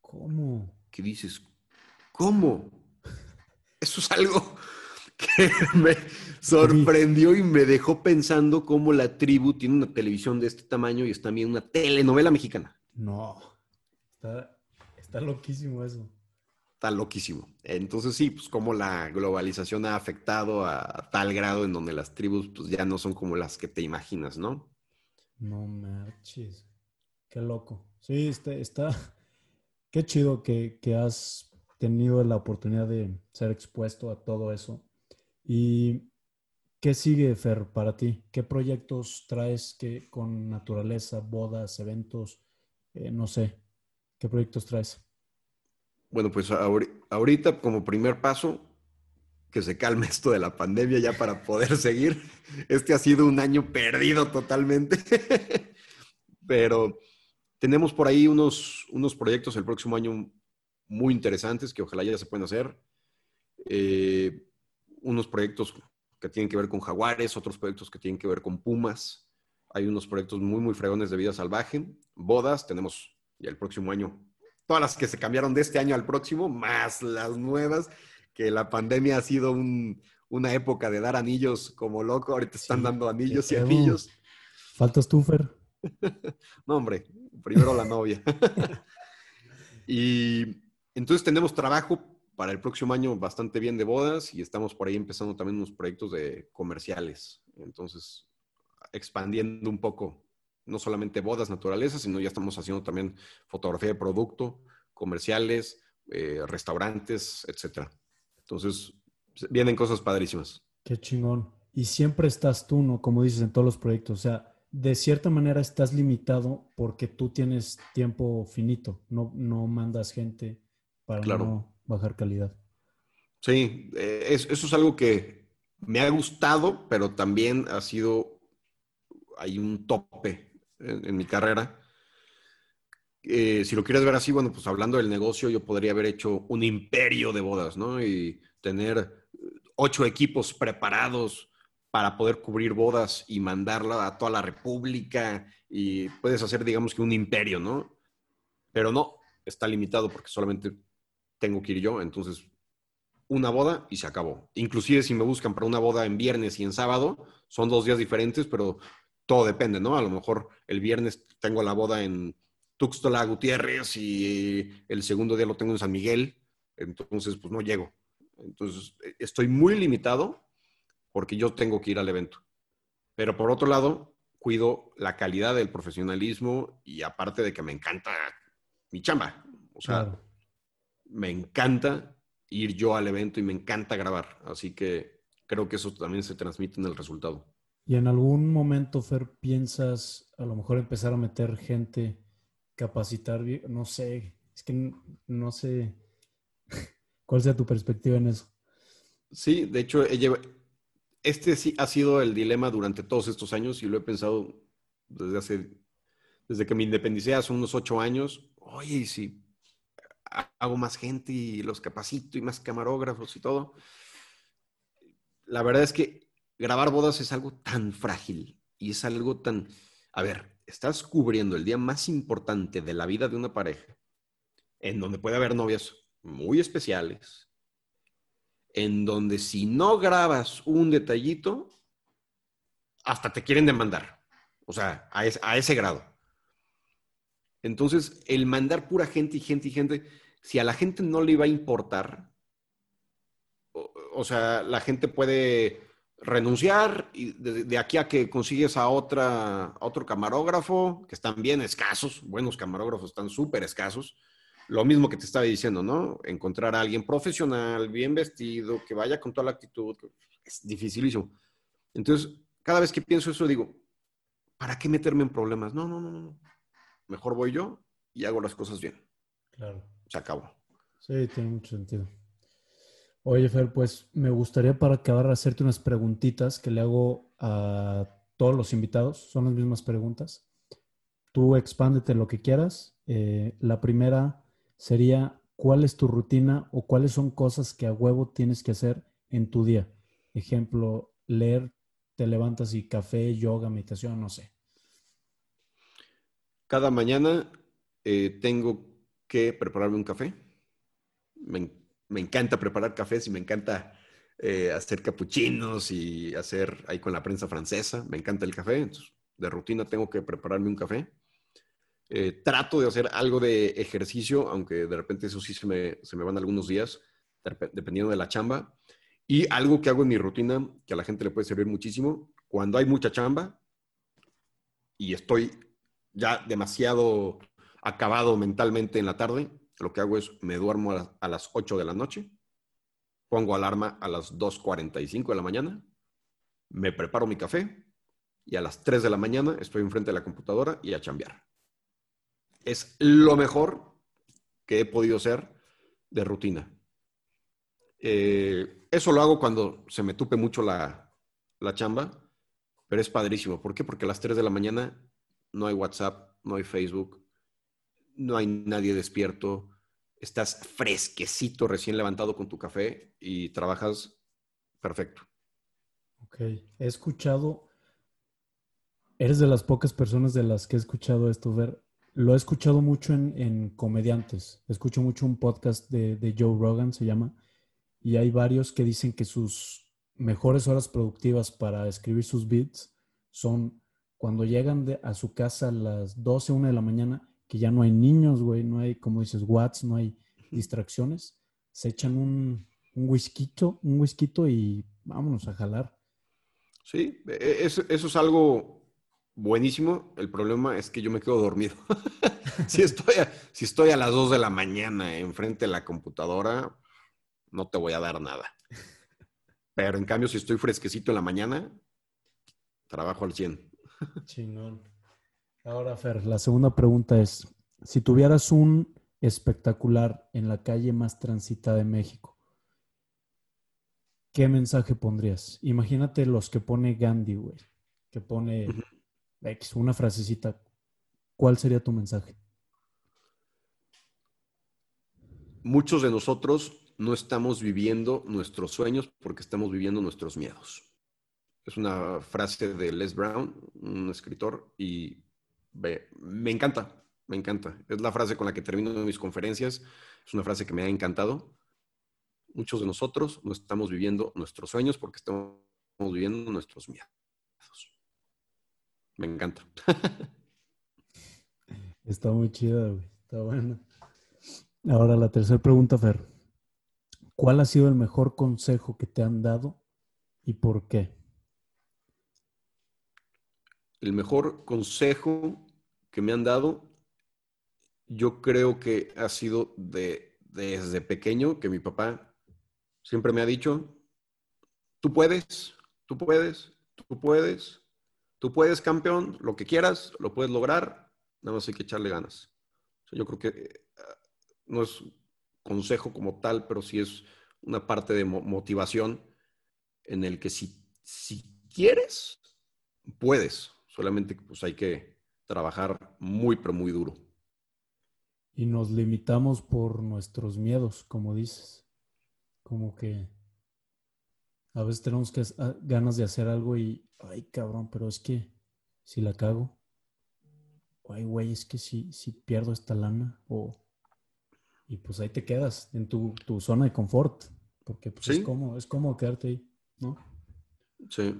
¿Cómo? ¿Qué dices? ¿Cómo? Eso es algo que me sorprendió y me dejó pensando cómo la tribu tiene una televisión de este tamaño y es también una telenovela mexicana. No, está, está loquísimo eso. Está loquísimo. Entonces sí, pues como la globalización ha afectado a tal grado en donde las tribus pues ya no son como las que te imaginas, ¿no? No marches. Qué loco. Sí, está, está qué chido que, has tenido la oportunidad de ser expuesto a todo eso. ¿Y qué sigue, Fer, para ti? ¿Qué proyectos traes que, con naturaleza, bodas, eventos? Eh, no sé, ¿qué proyectos traes? Bueno, pues ahorita como primer paso, que se calme esto de la pandemia ya para poder seguir. Este ha sido un año perdido totalmente. Pero tenemos por ahí unos, unos proyectos el próximo año muy interesantes que ojalá ya se puedan hacer. Eh, unos proyectos que tienen que ver con jaguares, otros proyectos que tienen que ver con pumas. Hay unos proyectos muy, muy fregones de vida salvaje. Bodas, tenemos ya el próximo año. Todas las que se cambiaron de este año al próximo, más las nuevas, que la pandemia ha sido una época de dar anillos como loco. Ahorita están dando anillos y anillos. Faltas tú, Fer. no, hombre, primero la novia. y entonces tenemos trabajo para el próximo año bastante bien de bodas y estamos por ahí empezando también unos proyectos de comerciales. Entonces, expandiendo un poco, no solamente bodas naturalezas, sino ya estamos haciendo también fotografía de producto, comerciales, eh, restaurantes, etcétera. Entonces, vienen cosas padrísimas. Qué chingón. Y siempre estás tú, ¿no? Como dices en todos los proyectos. O sea, de cierta manera estás limitado porque tú tienes tiempo finito, no, no mandas gente para no bajar calidad. Sí, eh, eso es algo que me ha gustado, pero también ha sido, hay un tope en, mi carrera. Eh, si lo quieres ver así, bueno, pues hablando del negocio, yo podría haber hecho un imperio de bodas, ¿no? Y tener ocho equipos preparados, para poder cubrir bodas y mandarla a toda la República y puedes hacer, digamos que un imperio, ¿no? Pero no, está limitado porque solamente tengo que ir yo, entonces una boda y se acabó. Inclusive si me buscan para una boda en viernes y en sábado, son dos días diferentes, pero todo depende, ¿no? A lo mejor el viernes tengo la boda en Tuxtla Gutiérrez y el segundo día lo tengo en San Miguel, entonces pues no llego. Entonces estoy muy limitado porque yo tengo que ir al evento. Pero por otro lado, cuido la calidad del profesionalismo y aparte de que me encanta mi chamba. O sea, me encanta ir yo al evento y me encanta grabar. Así que creo que eso también se transmite en el resultado. ¿Y en algún momento, Fer, piensas a lo mejor empezar a meter gente, capacitar, no sé, es que no sé cuál sea tu perspectiva en eso? Sí, de hecho, este sí ha sido el dilema durante todos estos años y lo he pensado desde hace, desde que me independicé hace unos ocho años. Oye, si hago más gente y los capacito y más camarógrafos y todo. La verdad es que grabar bodas es algo tan frágil y es algo tan... A ver, estás cubriendo el día más importante de la vida de una pareja, en donde puede haber novias muy especiales, en donde si no grabas un detallito, hasta te quieren demandar. O sea, a, ese grado. Entonces, el mandar pura gente y gente y gente, si a la gente no le iba a importar, o, sea, la gente puede renunciar y de, aquí a que consigues a, otra, a otro camarógrafo, que están bien escasos, buenos camarógrafos están súper escasos, lo mismo que te estaba diciendo, ¿no? Encontrar a alguien profesional, bien vestido, que vaya con toda la actitud, es dificilísimo. Entonces, cada vez que pienso eso, digo, ¿para qué meterme en problemas? No, no, no, no. Mejor voy yo y hago las cosas bien. Claro. Se acabó. Sí, tiene mucho sentido. Oye, Fer, pues me gustaría para acabar hacerte unas preguntitas que le hago a todos los invitados. Son las mismas preguntas. Tú expándete lo que quieras. Eh, la primera, sería cuál es tu rutina o cuáles son cosas que a huevo tienes que hacer en tu día. Ejemplo, leer, te levantas y café, yoga, meditación, no sé. Cada mañana eh, tengo que prepararme un café. Me, encanta preparar cafés y me encanta eh, hacer capuchinos y hacer ahí con la prensa francesa. Me encanta el café. De rutina tengo que prepararme un café. Eh, trato de hacer algo de ejercicio, aunque de repente eso sí se me, se me van algunos días, dependiendo de la chamba. Y algo que hago en mi rutina, que a la gente le puede servir muchísimo, cuando hay mucha chamba y estoy ya demasiado acabado mentalmente en la tarde, lo que hago es me duermo a, las 8 de la noche, pongo alarma a las 2.45 de la mañana, me preparo mi café y a las 3 de la mañana estoy enfrente de la computadora y a chambear es lo mejor que he podido hacer de rutina. Eh, eso lo hago cuando se me tupe mucho la, la chamba, pero es padrísimo. ¿Por qué? Porque a las 3 de la mañana no hay WhatsApp, no hay Facebook, no hay nadie despierto, estás fresquecito, recién levantado con tu café y trabajas perfecto. Ok, he escuchado, eres de las pocas personas de las que he escuchado esto, ver, lo he escuchado mucho en, comediantes, escucho mucho un podcast de, de Joe Rogan, se llama, y hay varios que dicen que sus mejores horas productivas para escribir sus beats son cuando llegan a su casa a las 12, 1 de la mañana, que ya no hay niños, güey, no hay, como dices, watts, no hay distracciones, se echan un, un whisky, un whisky y vámonos a jalar. Sí, e, e, eso, es algo buenísimo. El problema es que yo me quedo dormido. si, estoy a, si estoy a las 2 de la mañana enfrente de la computadora, no te voy a dar nada. Pero en cambio, si estoy fresquecito en la mañana, trabajo al 100. Chingón. Ahora, Fer, la segunda pregunta es, si tuvieras un espectacular en la calle más transitada de México, ¿qué mensaje pondrías? Imagínate los que pone Gandhi, güey, que pone una frasecita. ¿Cuál sería tu mensaje? Muchos de nosotros no estamos viviendo nuestros sueños porque estamos viviendo nuestros miedos. Es una frase de Les Brown, un escritor, y me encanta, me encanta. Es la frase con la que termino mis conferencias. Es una frase que me ha encantado. Muchos de nosotros no estamos viviendo nuestros sueños porque estamos viviendo nuestros miedos. Me encanta. Está muy chida, güey. Está buena. Ahora la tercera pregunta, Fer. ¿Cuál ha sido el mejor consejo que te han dado y por qué? el mejor consejo que me han dado, yo creo que ha sido de, desde pequeño, que mi papá siempre me ha dicho, tú puedes, tú puedes, tú puedes, tú puedes campeón, lo que quieras, lo puedes lograr, nada más hay que echarle ganas. yo creo que eh, no es consejo como tal, pero sí es una parte de motivación en el que si, si quieres, puedes. Solamente pues hay que trabajar muy, pero muy duro. Y nos limitamos por nuestros miedos, como dices. Como que a veces tenemos que, ah, ganas de hacer algo y, ay cabrón, pero es que si la cago, ay güey, es que si, si pierdo esta lana, o, y pues ahí te quedas en tu, zona de confort, porque pues es como, es como quedarte ahí, ¿no? Sí.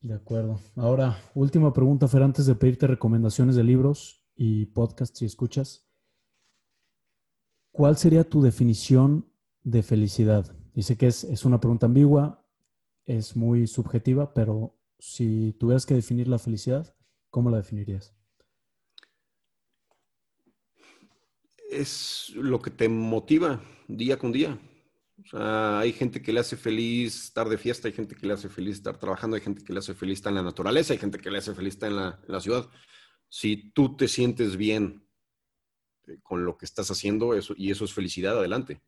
De acuerdo. Ahora, última pregunta, Fer, antes de pedirte recomendaciones de libros y podcasts si escuchas. ¿Cuál sería tu definición de felicidad? Dice que es, es una pregunta ambigua, es muy subjetiva, pero si tuvieras que definir la felicidad, ¿cómo la definirías? Es lo que te motiva día con día. O sea, hay gente que le hace feliz estar de fiesta, hay gente que le hace feliz estar trabajando, hay gente que le hace feliz estar en la naturaleza, hay gente que le hace feliz estar en la, ciudad. Si tú te sientes bien eh, con lo que estás haciendo eso, y eso es felicidad, adelante.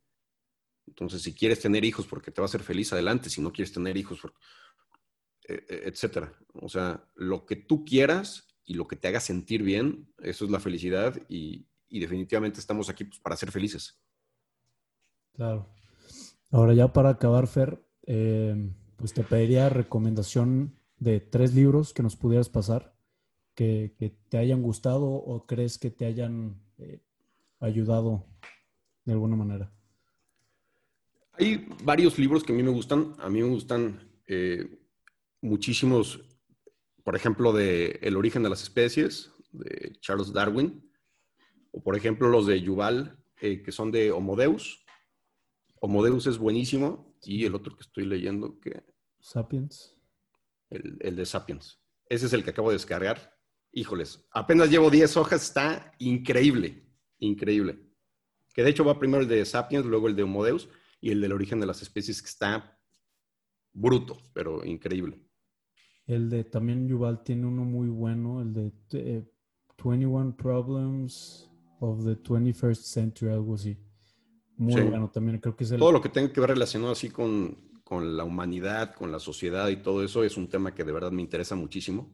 Entonces, si quieres tener hijos porque te va a hacer feliz, adelante. Si no quieres tener hijos, eh, eh, etcétera. O sea, lo que tú quieras y lo que te haga sentir bien, eso es la felicidad y, definitivamente estamos aquí pues, para ser felices. Claro. Ahora ya para acabar, Fer, eh, pues te pediría recomendación de tres libros que nos pudieras pasar, que, te hayan gustado o crees que te hayan eh, ayudado de alguna manera. Hay varios libros que a mí me gustan. A mí me gustan eh, muchísimos, por ejemplo, de El origen de las especies, de Charles Darwin, o por ejemplo los de Yuval, que son de Homodeus, Homodeus es buenísimo y el otro que estoy leyendo que... Sapiens. El, de Sapiens. Ese es el que acabo de descargar. Híjoles, apenas llevo 10 hojas, está increíble, increíble. Que de hecho va primero el de Sapiens, luego el de Homodeus y el del origen de las especies que está bruto, pero increíble. El de también Yuval tiene uno muy bueno, el de 21 eh, Problems of the 21st Century, algo así. Muy bueno también. Creo que es el... Todo lo que tenga que ver relacionado así con, con la humanidad, con la sociedad y todo eso es un tema que de verdad me interesa muchísimo.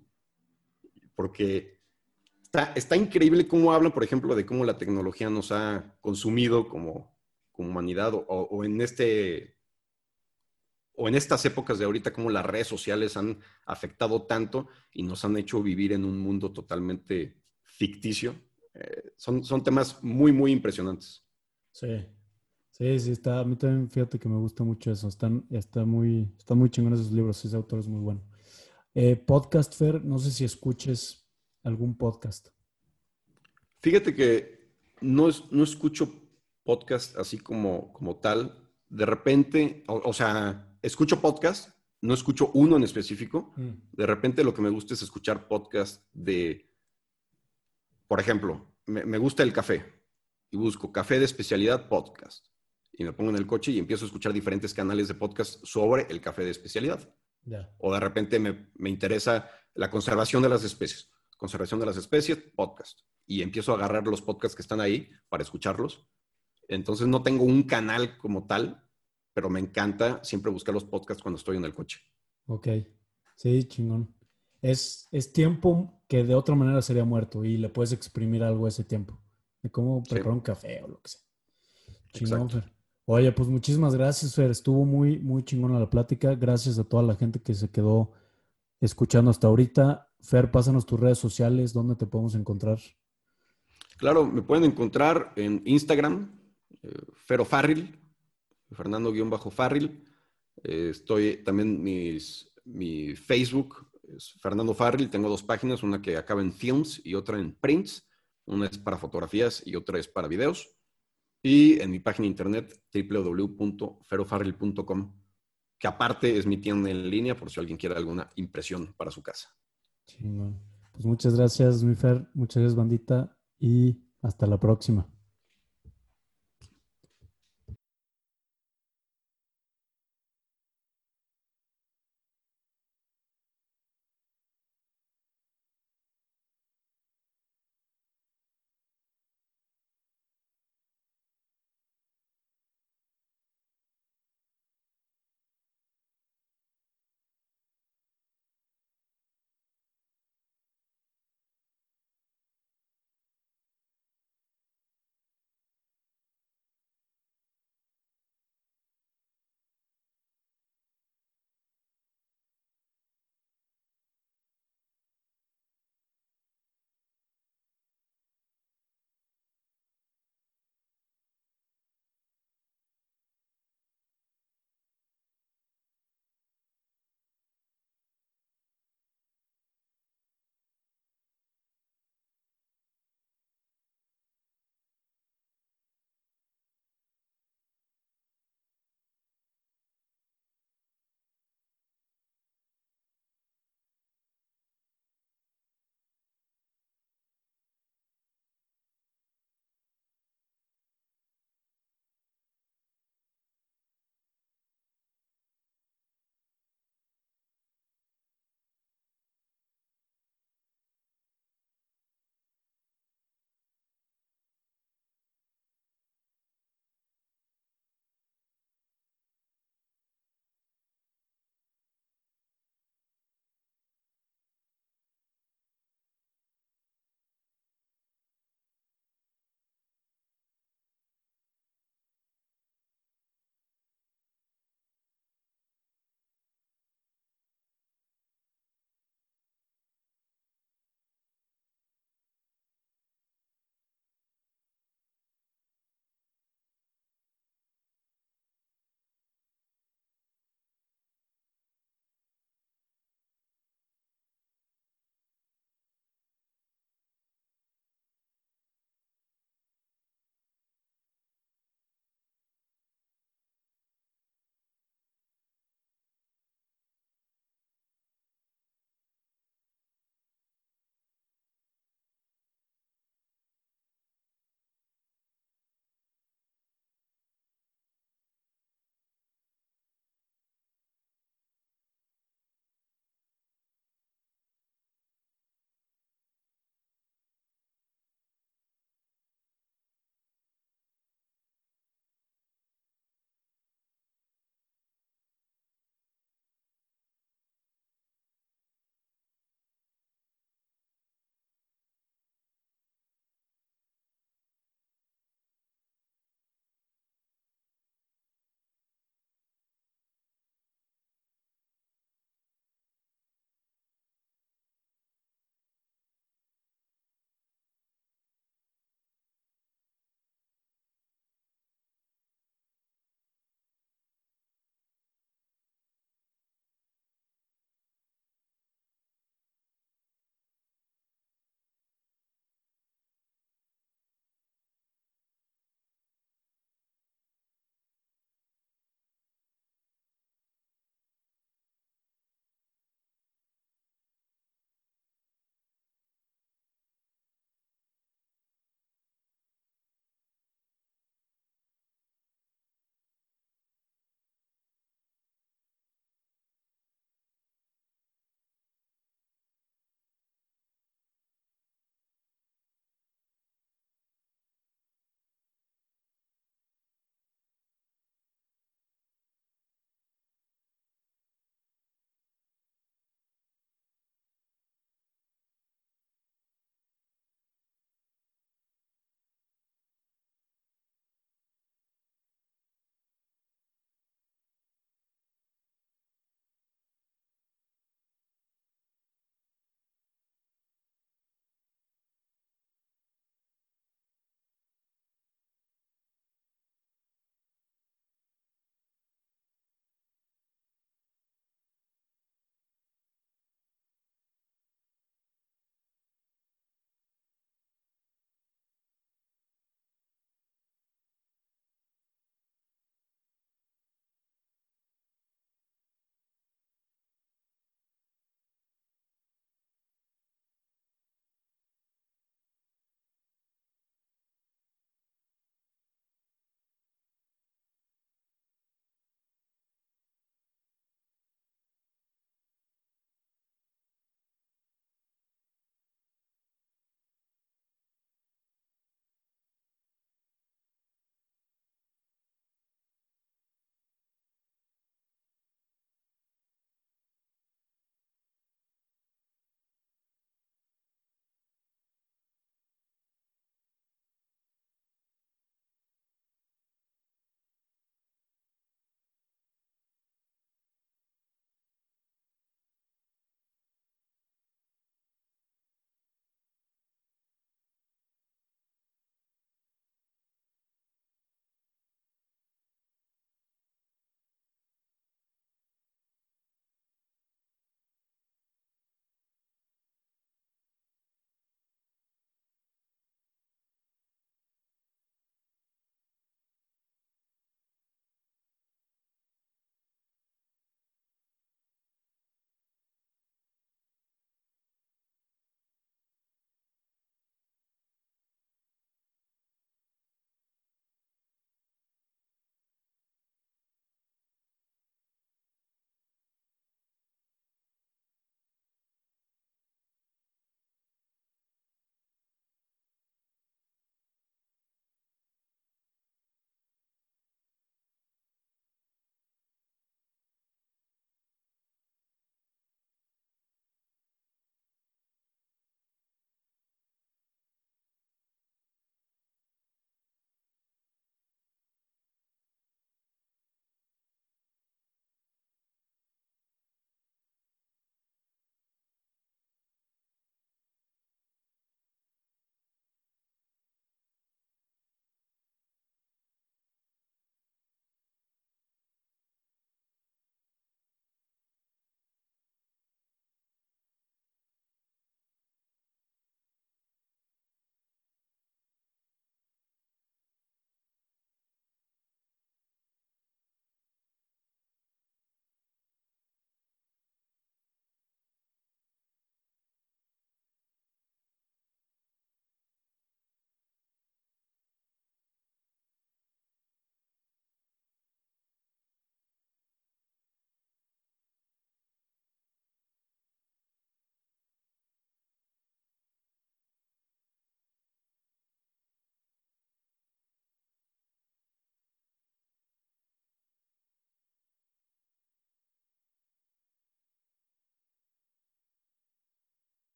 Porque está, está increíble cómo hablan, por ejemplo, de cómo la tecnología nos ha consumido como, como humanidad o, o en este o en estas épocas de ahorita, cómo las redes sociales han afectado tanto y nos han hecho vivir en un mundo totalmente ficticio. Eh, son, son temas muy, muy impresionantes. Sí, sí, sí, está. A mí también, fíjate que me gusta mucho eso. Están, está muy, están muy chingones esos libros. Ese autor es muy bueno. Eh, podcast, Fer, no sé si escuches algún podcast. Fíjate que no, no escucho podcast así como, como tal. De repente, o sea, escucho podcast, no escucho uno en específico. Mm. De repente lo que me gusta es escuchar podcast de, por ejemplo, me, gusta el café y busco café de especialidad podcast. Y me pongo en el coche y empiezo a escuchar diferentes canales de podcast sobre el café de especialidad. O de repente me, me, interesa la conservación de las especies. Conservación de las especies, podcast. Y empiezo a agarrar los podcasts que están ahí para escucharlos. Entonces no tengo un canal como tal, pero me encanta siempre buscar los podcasts cuando estoy en el coche. Ok, sí, chingón. Es, es tiempo que de otra manera sería muerto y le puedes exprimir algo a ese tiempo, de cómo preparar un café o lo que sea. Chingón, Fer. Oye, pues muchísimas gracias, Fer. Estuvo muy, muy chingona la plática. Gracias a toda la gente que se quedó escuchando hasta ahorita. Fer, pásanos tus redes sociales, ¿dónde te podemos encontrar? Claro, me pueden encontrar en Instagram, eh, Ferofarril, Fernando-Farril. Eh, estoy también mis, mi Facebook es Fernando Farril. Tengo dos páginas, una que acaba en films y otra en prints. Una es para fotografías y otra es para videos. Y en mi página internet www.ferofarril.com, que aparte es mi tienda en línea por si alguien quiere alguna impresión para su casa. Pues muchas gracias, mi Fer. Muchas gracias, bandita. Y hasta la próxima.